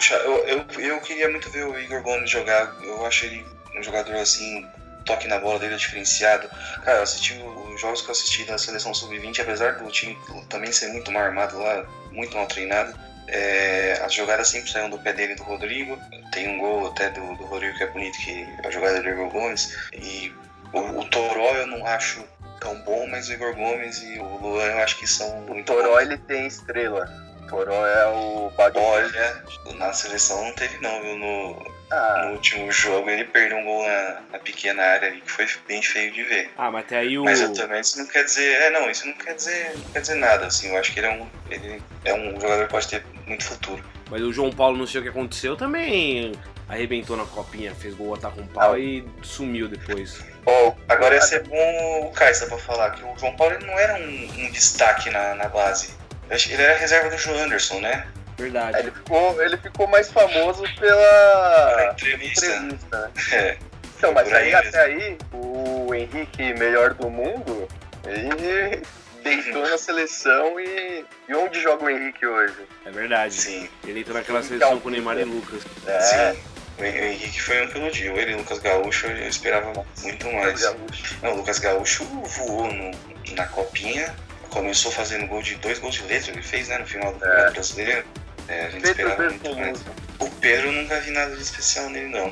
eu, eu queria muito ver o Igor Gomes jogar. Eu acho ele um jogador assim, toque na bola dele é diferenciado. Cara, eu assisti os jogos que eu assisti da seleção sub-20, apesar do time também ser muito mal armado lá, muito mal treinado. É, as jogadas sempre saíam do pé dele e do Rodrigo. Tem um gol até do, do Rodrigo que é bonito, que é a jogada do Igor Gomes. E o, o Toró eu não acho tão bom, mas o Igor Gomes e o Luan eu acho que são O muito Toró bons. ele tem estrela. O Toró é o. Olha, na seleção não teve não, viu? No, Ah, no último jogo ele perdeu um gol na, na pequena área ali, que foi bem feio de ver. Ah, mas até aí o. Mas eu também isso não quer dizer. É não, isso não quer dizer. Não quer dizer nada, assim. Eu acho que ele é um. Ele é um jogador que pode ter muito futuro. Mas o João Paulo, não sei o que aconteceu, também arrebentou na copinha, fez gol, ataca um pau e sumiu depois. Ó, agora ia ser bom o Kaiser pra falar que o João Paulo ele não era um, um destaque na, na base. Ele era reserva do João Anderson, né? Verdade. ele ficou, ele ficou mais famoso pela entrevista. entrevista, né? É. Então, mas aí até aí, o Henrique, melhor do mundo, ele deitou na seleção e. E onde joga o Henrique hoje? É verdade. Sim. Ele entrou naquela seleção com o Neymar e Lucas. É, Sim. O Henrique foi um que elogio. Ele e o Lucas Gaúcho eu esperava muito mais. Gaúcho. Não, o Lucas Gaúcho voou no, na copinha, começou fazendo gol de dois gols de letra, ele fez né, no final do Campeonato Brasileiro. É, a gente Pedro esperava muito mais. O Pedro eu nunca vi nada de especial nele, não.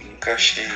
Nunca achei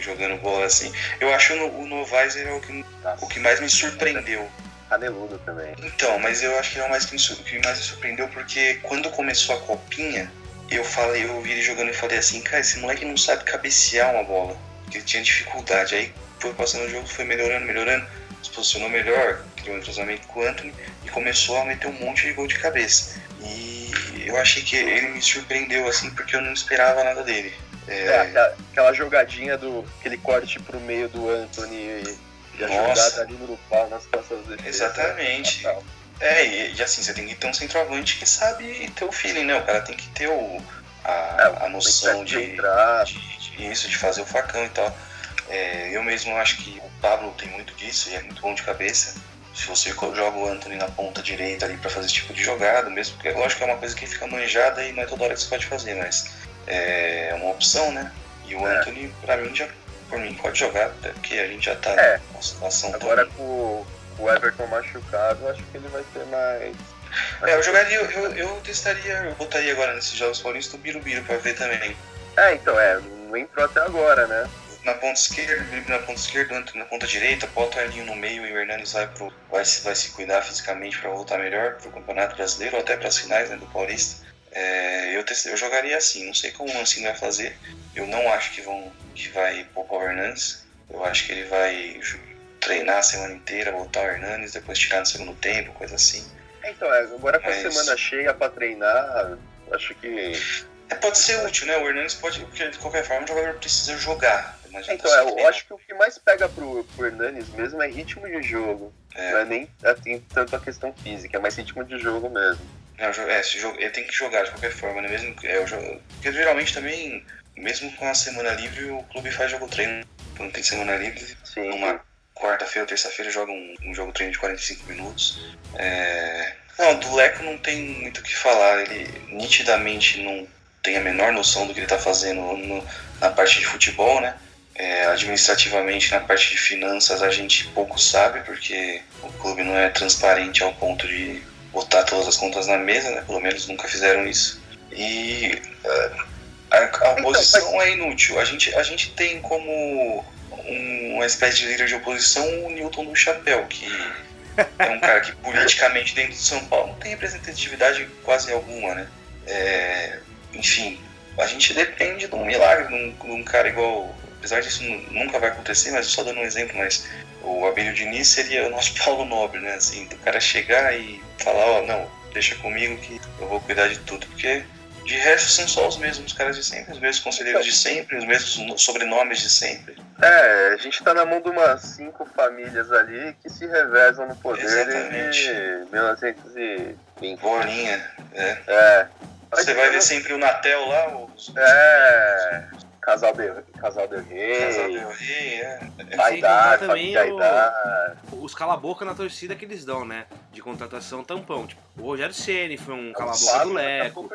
jogando bola assim. Eu acho o Novaes ele é o que, o que mais me surpreendeu. Caneludo também. Então, mas eu acho que é o mais que me, que mais me surpreendeu porque quando começou a copinha, eu falei, eu vi ele jogando e falei assim, cara, esse moleque não sabe cabecear uma bola. Porque ele tinha dificuldade. Aí foi passando o jogo, foi melhorando, melhorando, se posicionou melhor, criou um entrosamento com o Anthony e começou a meter um monte de gol de cabeça. E eu achei que ele me surpreendeu assim porque eu não esperava nada dele. É, aquela, aquela jogadinha do. aquele corte pro meio do Anthony e, a Nossa. jogada ali no pau nas costas dele. Exatamente. É, e, e assim, você tem que ter um centroavante que sabe ter o feeling, né? O cara tem que ter o, a, a noção de, de- de isso, de fazer o facão e tal. É, eu mesmo acho que o Pablo tem muito disso e é muito bom de cabeça. Se você joga o Anthony na ponta direita ali para fazer esse tipo de jogada, mesmo porque lógico que é uma coisa que fica manjada e não é toda hora que você pode fazer, mas é uma opção, né? E o É. Anthony, pra mim, já, por mim, pode jogar, até porque a gente já tá É. numa situação Agora tão... com o- Everton machucado, acho que ele vai ter mais. É, eu jogaria, eu, eu, eu testaria, eu botaria agora nesses jogos paulistas o Birubiru pra ver também. É, então, é, não entrou até agora, né? Na ponta esquerda, na ponta esquerda, Anthony na ponta direita, bota o Elinho no meio e o Hernandes vai, pro, vai, se, vai se cuidar fisicamente pra voltar melhor pro Campeonato Brasileiro ou até pras finais né, do Paulista. É, eu, eu jogaria assim, não sei como o Mancini vai fazer. Eu não acho que, vão, que vai poupar o Hernandes. Eu acho que ele vai treinar a semana inteira, botar o Hernandes, depois tirar no segundo tempo, coisa assim. Então, é, agora com a Mas- semana cheia pra treinar, acho que. É, pode ser útil, né? O Hernandes pode, porque de qualquer forma o jogador precisa jogar. Adianta Então, é, eu acho que o que mais pega pro, pro Hernanes mesmo é ritmo de jogo. Não é nem assim, tanto a questão física, é mais ritmo de jogo mesmo. É, é, esse jogo, ele tem que jogar de qualquer forma, né? Mesmo, é, jogo, porque geralmente também, mesmo com a semana livre, o clube faz jogo treino. Quando tem semana livre, numa quarta-feira ou terça-feira joga um, um jogo treino de 45 minutos. É... Não, do Leco não tem muito o que falar. Ele nitidamente não tem a menor noção do que ele está fazendo no- na parte de futebol, né? É, administrativamente, na parte de finanças, a gente pouco sabe, porque o clube não é transparente ao ponto de botar todas as contas na mesa, né? Pelo menos nunca fizeram isso. E é, a, a oposição é inútil. A gente, a gente tem como um- uma espécie de líder de oposição o Newton do Chapéu, que é um cara que politicamente dentro de São Paulo não tem representatividade quase alguma, né? É, enfim, a gente depende de um milagre, de um, de um cara igual. Apesar disso nu- nunca vai acontecer, mas só dando um exemplo, mas o Abílio Diniz seria o nosso Paulo Nobre, né? Assim, do cara chegar e falar, ó, não, deixa comigo que eu vou cuidar de tudo, porque de resto são só os mesmos caras de sempre, os mesmos conselheiros de sempre, os mesmos no- sobrenomes de sempre. É, a gente tá na mão de umas cinco famílias ali que se revezam no poder Exatamente. desde 1920. Bolinha, é. É. Você vai ver sempre o Natel lá, os... É. Casal de, Casal de Rei. Casal Del Rey, é. Sem contar também família o- Aidar. os cala-boca na torcida que eles dão, né? De contratação tampão. Tipo, o Rogério Ceni foi um O cala-boca do Leco.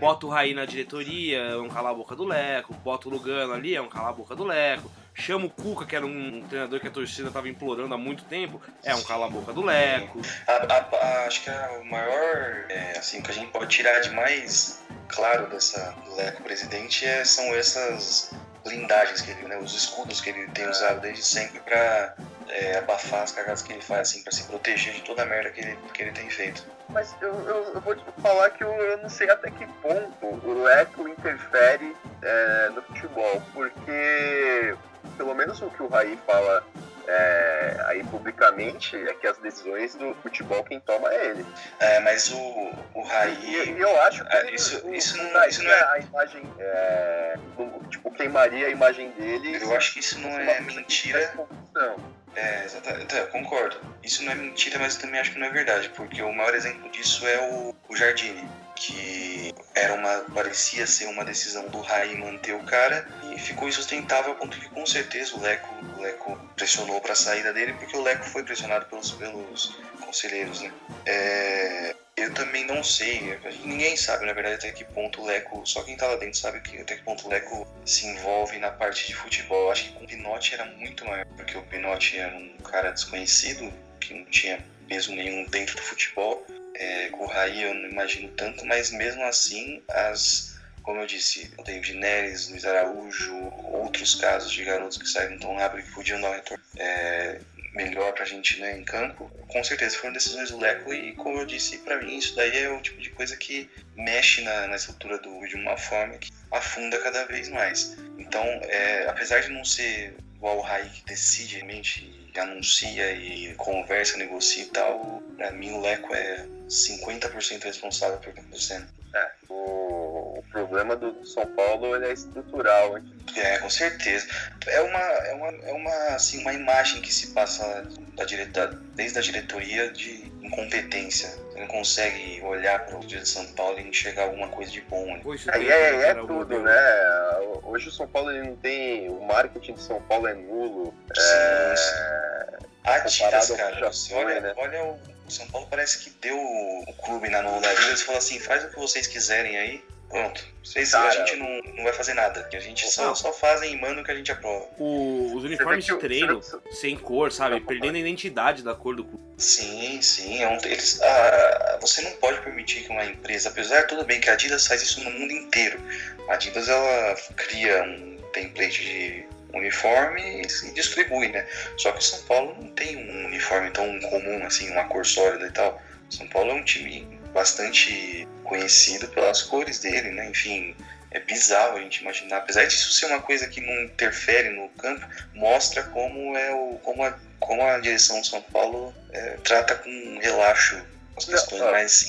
Bota o Raí na diretoria, é um cala-boca do Leco. Bota o Lugano ali, é um cala-boca do Leco. Chama o Cuca, que era um treinador que a torcida tava implorando há muito tempo, é um cala-boca do Leco. A- a- a- acho que a- o maior, é, assim, o que a gente pode tirar de mais claro dessa do Leco presidente é, são essas blindagens que ele, né, os escudos que ele tem usado desde sempre pra é, abafar as cagadas que ele faz, assim, pra se proteger de toda a merda que ele, que ele tem feito. Mas eu, eu, eu vou te falar que eu, eu não sei até que ponto o Leco interfere é, no futebol, porque pelo menos o que o Raí fala é, aí publicamente é que as decisões do futebol quem toma é ele. É, mas o, o Raí... E, eu acho que É, ele isso- não- isso não isso não é- a imagem, é, tipo, queimaria a imagem dele. Eu acho que isso não é mentira. Não. É, exatamente, eu concordo. Isso não é mentira, mas eu também acho que não é verdade, porque o maior exemplo disso é o, o Jardine, que era uma parecia ser uma decisão do Rai manter o cara e ficou insustentável a ponto que com certeza o Leco, o Leco pressionou para a saída dele, porque o Leco foi pressionado pelos, pelos conselheiros, né? É, eu também não sei, ninguém sabe na verdade até que ponto o Leco, só quem tá lá dentro sabe que, até que ponto o Leco se envolve na parte de futebol. Acho que com o Pinotti era muito maior, porque o Pinotti era um cara desconhecido, que não tinha peso nenhum dentro do futebol. É, com o Raí eu não imagino tanto, mas mesmo assim, as, como eu disse, o David Neres, Luiz Araújo, outros casos de garotos que saíram tão rápido que podiam dar um retorno é, melhor pra gente né, em campo, com certeza foram decisões do Leco e, como eu disse, pra mim isso daí é o tipo de coisa que mexe na, na estrutura do de uma forma que afunda cada vez mais. Então, é, apesar de não ser o Raí que decide realmente anuncia e conversa, negocia e tal, pra mim o Leco é 50% responsável pelo que acontecendo. É, o, o problema do, do São Paulo ele é estrutural. É, com certeza. É uma, é uma, é uma, assim, uma imagem que se passa da direta, desde a diretoria de incompetência. Você não consegue olhar para o dia de São Paulo e enxergar alguma coisa de bom. ali. Aí é, é tudo, né? Hoje o São Paulo ele não tem. O marketing de São Paulo é nulo. é, Adidas, comparado ao cara, você olha, né? olha o São Paulo parece que deu o clube na mão da Adidas e falou assim, faz o que vocês quiserem aí, pronto. Vocês, a gente não, não vai fazer nada. A gente só, só fazem e manda o que a gente aprova. O- os uniformes de treino, sem cor, sabe? Perdendo a identidade da cor do clube. Sim, sim. É um, eles, ah, você não pode permitir que uma empresa, apesar tudo bem que a Adidas faz isso no mundo inteiro. A Adidas ela cria um template de uniforme e distribui, né? Só que o São Paulo não tem um uniforme tão comum assim, uma cor sólida e tal. São Paulo é um time bastante conhecido pelas cores dele, né? Enfim, é bizarro a gente imaginar. Apesar disso ser uma coisa que não interfere no campo, mostra como é o como a, como a direção do São Paulo é, trata com relaxo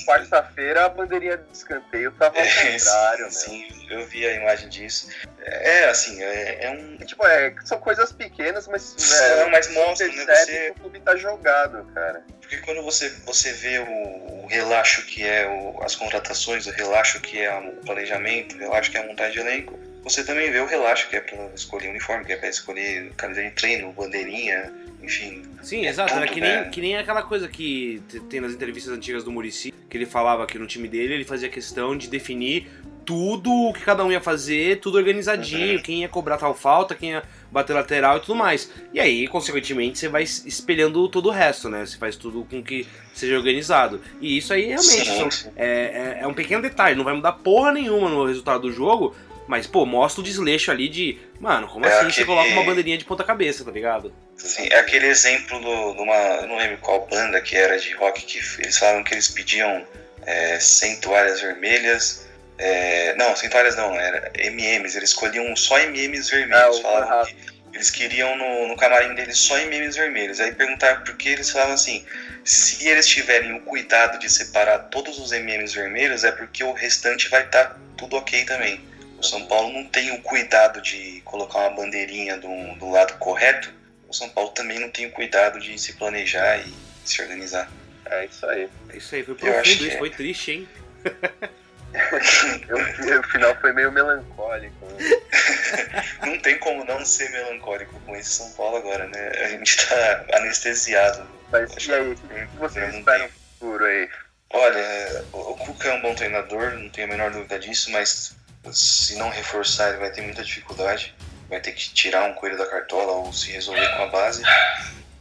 Quarta-feira a bandeirinha de escanteio tava ao é, contrário, sim, meu. sim, eu vi a imagem disso. É, assim, é, é um. Tipo, é, são coisas pequenas, mas. São, mas mostram, né, você- que o clube tá jogado, cara. Porque quando você, você vê o, o relaxo que é o- as contratações, o relaxo que é o planejamento, o relaxo que é a montagem de elenco, você também vê o relaxo que é para escolher uniforme, que é para escolher camisa de treino, bandeirinha, enfim. Sim, É exato. Era que né? nem, que nem aquela coisa que tem nas entrevistas antigas do Murici, que ele falava que no time dele ele fazia questão de definir tudo o que cada um ia fazer, tudo organizadinho, quem ia cobrar tal falta, quem ia bater lateral e tudo mais. E aí, consequentemente, você vai es- espelhando todo o resto, né? Você faz tudo com que seja organizado. E isso aí realmente são- é, é- é um pequeno detalhe, não vai mudar porra nenhuma no resultado do jogo. Mas, pô, mostra o desleixo ali de. Mano, como É assim você aquele- coloca uma bandeirinha de ponta-cabeça, tá ligado? Sim, é aquele exemplo do- de uma. Eu não lembro qual banda que era de rock que eles falaram que eles pediam é, 100 toalhas vermelhas. é, não, 100 toalhas não, era MMs. Eles escolhiam só MMs vermelhos. Falavam Ahá. que eles queriam no, no camarim deles só MMs vermelhos. Aí perguntaram por que eles falavam assim: se eles tiverem o cuidado de separar todos os MMs vermelhos, é porque o restante vai estar tudo ok também. O São Paulo não tem o cuidado de colocar uma bandeirinha do, do lado correto. O São Paulo também não tem o cuidado de se planejar e se organizar. É isso aí. É isso aí, foi profundo isso, é. foi triste, hein? O final foi meio melancólico. né? Não tem como não ser melancólico com esse São Paulo agora, né? A gente tá anestesiado. Mas e aí, o que vocês esperam no futuro aí? Olha, o o Cuca é um bom treinador, não tenho a menor dúvida disso, mas se não reforçar ele vai ter muita dificuldade. Vai ter que tirar um coelho da cartola ou se resolver com a base.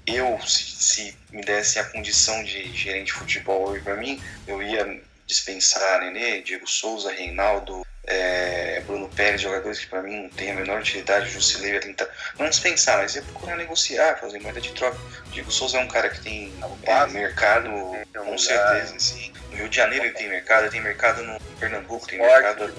Eu, se, se me desse a condição de gerente de futebol hoje pra mim, eu ia dispensar Nenê, Diego Souza, Reinaldo, é, Bruno Pérez, jogadores que pra mim não tem a menor utilidade, Jusilei ia tentar, não dispensar, mas ia procurar negociar, fazer moeda de troca. Diego Souza é um cara que tem é, mercado, com certeza, sim. No Rio de Janeiro ele tem mercado, ele tem mercado no Pernambuco, tem mercado. né?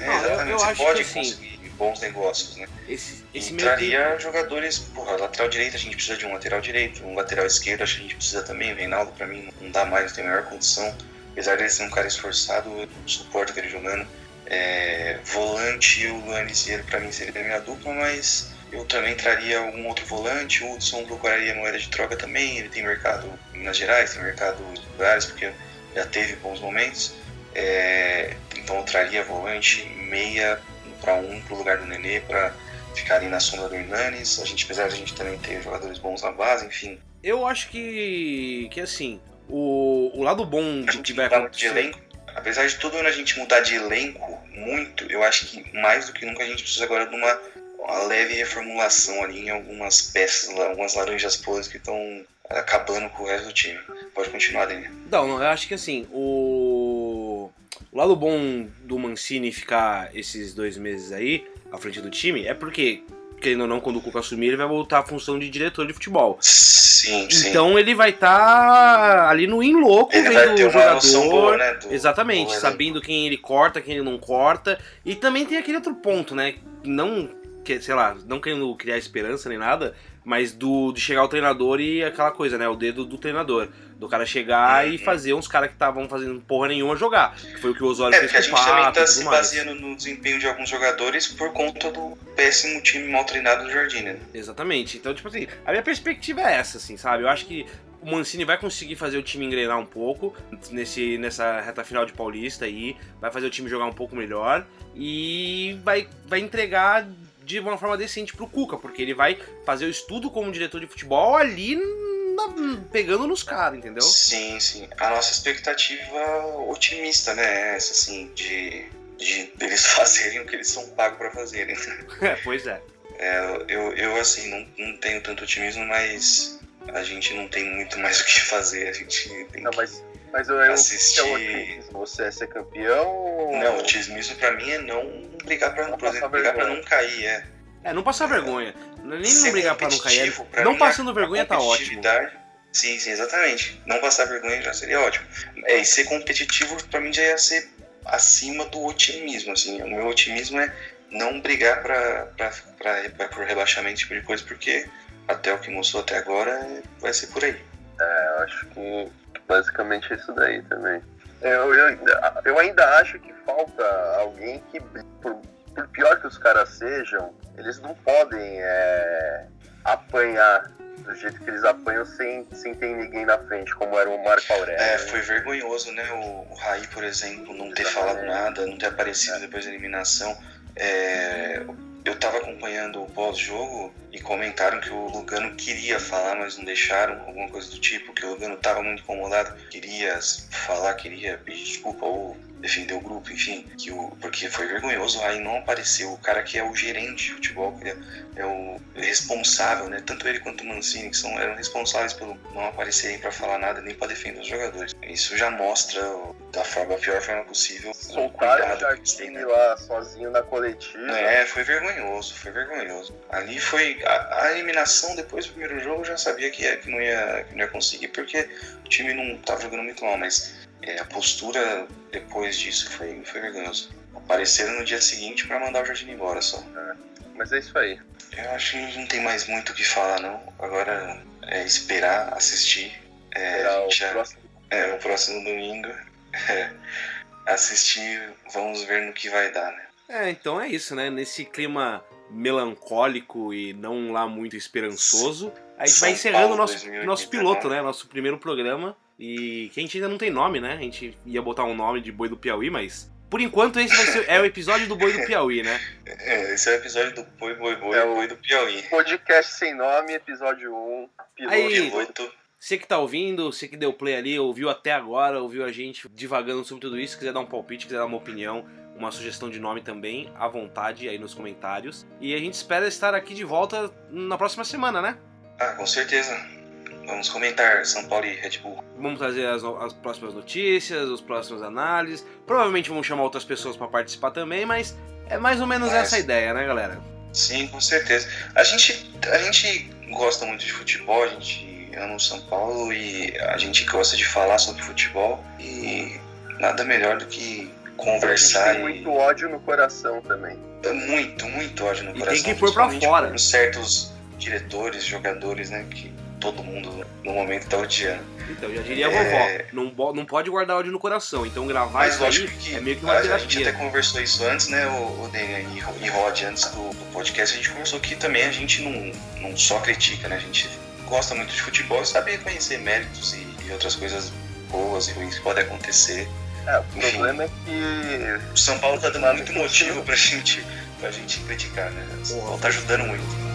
É, Não, eu- exatamente, eu você acho pode assim, conseguir bons negócios, né? Esse, esse e meio traria jogadores, porra, lateral direito a gente precisa de um lateral direito, um lateral esquerdo acho que a gente precisa também, o Reinaldo pra mim não dá mais, não tem a menor condição, apesar dele ser um cara esforçado, eu suporto ele jogando, é, volante o Luan Lisieiro pra mim seria a minha dupla, mas eu também traria algum outro volante, o Hudson procuraria moeda de troca também, ele tem mercado em Minas Gerais, tem mercado em lugares, porque já teve bons momentos, é, então eu traria volante, meia para um pro lugar do Nenê, para ficar ali na sombra do Hernanes. A gente, apesar de a gente também ter jogadores bons na base, enfim. Eu acho que. que assim, o, o lado bom de que vai muito de acontecer. elenco, apesar de tudo a gente mudar de elenco muito, eu acho que mais do que nunca a gente precisa agora de uma, uma leve reformulação ali em algumas peças, algumas laranjas podres que estão acabando com o resto do time. Pode continuar, Daniel. Não, não, eu acho que assim, o. O lado bom do Mancini ficar esses dois meses aí à frente do time é porque, querendo ou não, quando o Cuca assumir, ele vai voltar à função de diretor de futebol. Sim, sim. Então ele vai estar ali no in louco, Ele vendo o jogador. boa, né, do- exatamente, do sabendo quem ele corta, quem ele não corta. E também tem aquele outro ponto, né? Não que, sei lá, não querendo criar esperança nem nada, mas do de chegar o treinador e aquela coisa, né? O dedo do treinador. Do cara chegar e fazer uns caras que estavam fazendo porra nenhuma jogar. Que foi o que o Osório É, fez a com o gente também Pato tá se mais. baseando no desempenho de alguns jogadores por conta do péssimo time mal treinado do Jardim, né? Exatamente. Então, tipo assim, a minha perspectiva é essa, assim, sabe? Eu acho que o Mancini vai conseguir fazer o time engrenar um pouco nesse, nessa reta final de Paulista aí, vai fazer o time jogar um pouco melhor e vai, vai entregar de uma forma decente pro Cuca, porque ele vai fazer o estudo como diretor de futebol ali na- pegando nos caras, entendeu? Sim, sim. A nossa expectativa otimista, né? É essa, assim, de, de eles fazerem o que eles são pagos pra fazerem. É, pois é. É, eu, eu, assim, não, não tenho tanto otimismo, mas a gente não tem muito mais o que fazer. A gente tem Não, que mas, mas eu, eu assistir. é o otimismo. Você é ser campeão ou... Não, otimismo pra mim é não brigar pra, por exemplo, passar brigar pra não cair, é. É, não passar vergonha. Nem Ser não brigar pra não cair. pra Não mim, passando vergonha tá ótimo. Sim, sim, exatamente. Não passar vergonha já seria ótimo. É, e ser competitivo pra mim já ia ser acima do otimismo, assim. O meu otimismo é não brigar pra, pra, pra, pra, por rebaixamento, tipo de coisa, porque até o que mostrou até agora é- vai ser por aí. É, eu acho que basicamente é isso daí também. Eu, eu, eu ainda acho que falta alguém que, por, por pior que os caras sejam, eles não podem é, apanhar do jeito que eles apanham sem, sem ter ninguém na frente, como era o Marco Aurélio. É, foi vergonhoso, né? O, o Raí, por exemplo, não ter falado nada, não ter aparecido depois da eliminação. É, eu tava acompanhando o pós-jogo e comentaram que o Lugano queria falar, mas não deixaram, alguma coisa do tipo, que o Lugano tava muito incomodado, queria falar, queria pedir desculpa ou defender o grupo, enfim, que o, porque foi vergonhoso, o Raí não apareceu, o cara que é o gerente de futebol, que é, é o responsável, né, tanto ele quanto o Mancini, que são, eram responsáveis pelo não aparecerem para falar nada nem para defender os jogadores. Isso já mostra da forma, pior forma possível Soltaram o Jardine né? lá sozinho na coletiva. É, foi vergonhoso, foi vergonhoso. Ali foi. A, a eliminação depois do primeiro jogo eu já sabia que, ia- que, não ia, que não ia conseguir, porque o time não tava jogando muito mal, mas é, a postura depois disso foi, foi vergonhoso. Apareceram no dia seguinte pra mandar o Jardim embora só. Mas é isso aí. Eu acho que não tem mais muito o que falar, não. Agora é esperar, assistir. É, o já- próximo. é, o próximo domingo. É, assistir, vamos ver no que vai dar, né? É, então é isso, né? Nesse clima melancólico e não lá muito esperançoso, a gente São vai encerrando o Paulo nosso, 2080, nosso piloto, né? né? Nosso primeiro programa. E que a gente ainda não tem nome, né? A gente ia botar um nome de Boi do Piauí, mas por enquanto esse vai ser, é o episódio do Boi do Piauí, né? É, esse é o episódio do Boi Boi Boi, É o- Boi do Piauí. Podcast sem nome, episódio 1, piloto. Aí, Piloto. Você que tá ouvindo, você que deu play ali, ouviu até agora, ouviu a gente divagando sobre tudo isso, quiser dar um palpite, quiser dar uma opinião, uma sugestão de nome também, à vontade aí nos comentários. E a gente espera estar aqui de volta na próxima semana, né? Ah, com certeza. Vamos comentar São Paulo e Red Bull. Vamos trazer as, as próximas notícias, as próximas análises. Provavelmente vamos chamar outras pessoas para participar também, mas é mais ou menos Mas- essa a ideia, né, galera? Sim, com certeza. A gente, a gente gosta muito de futebol, a gente ama o São Paulo e a gente gosta de falar sobre futebol e nada melhor do que conversar gente tem e muito ódio no coração também. muito, muito ódio no E tem coração. que pôr pra fora. por certos diretores, jogadores, né, que todo mundo no momento tá odiando. Então, já diria a É. vovó, não, bo- não pode guardar ódio no coração, então gravar Mas isso lógico que é meio que uma a, a gente até conversou isso antes, né, o, o Daniel e, e Rod, antes do, do podcast, a gente conversou que também a gente não, não só critica, né, a gente gosta muito de futebol e sabe reconhecer méritos e, e outras coisas boas e ruins que podem acontecer. É, o problema é que O São Paulo tá dando muito motivo pra gente, pra gente criticar, né? O São Paulo tá ajudando muito.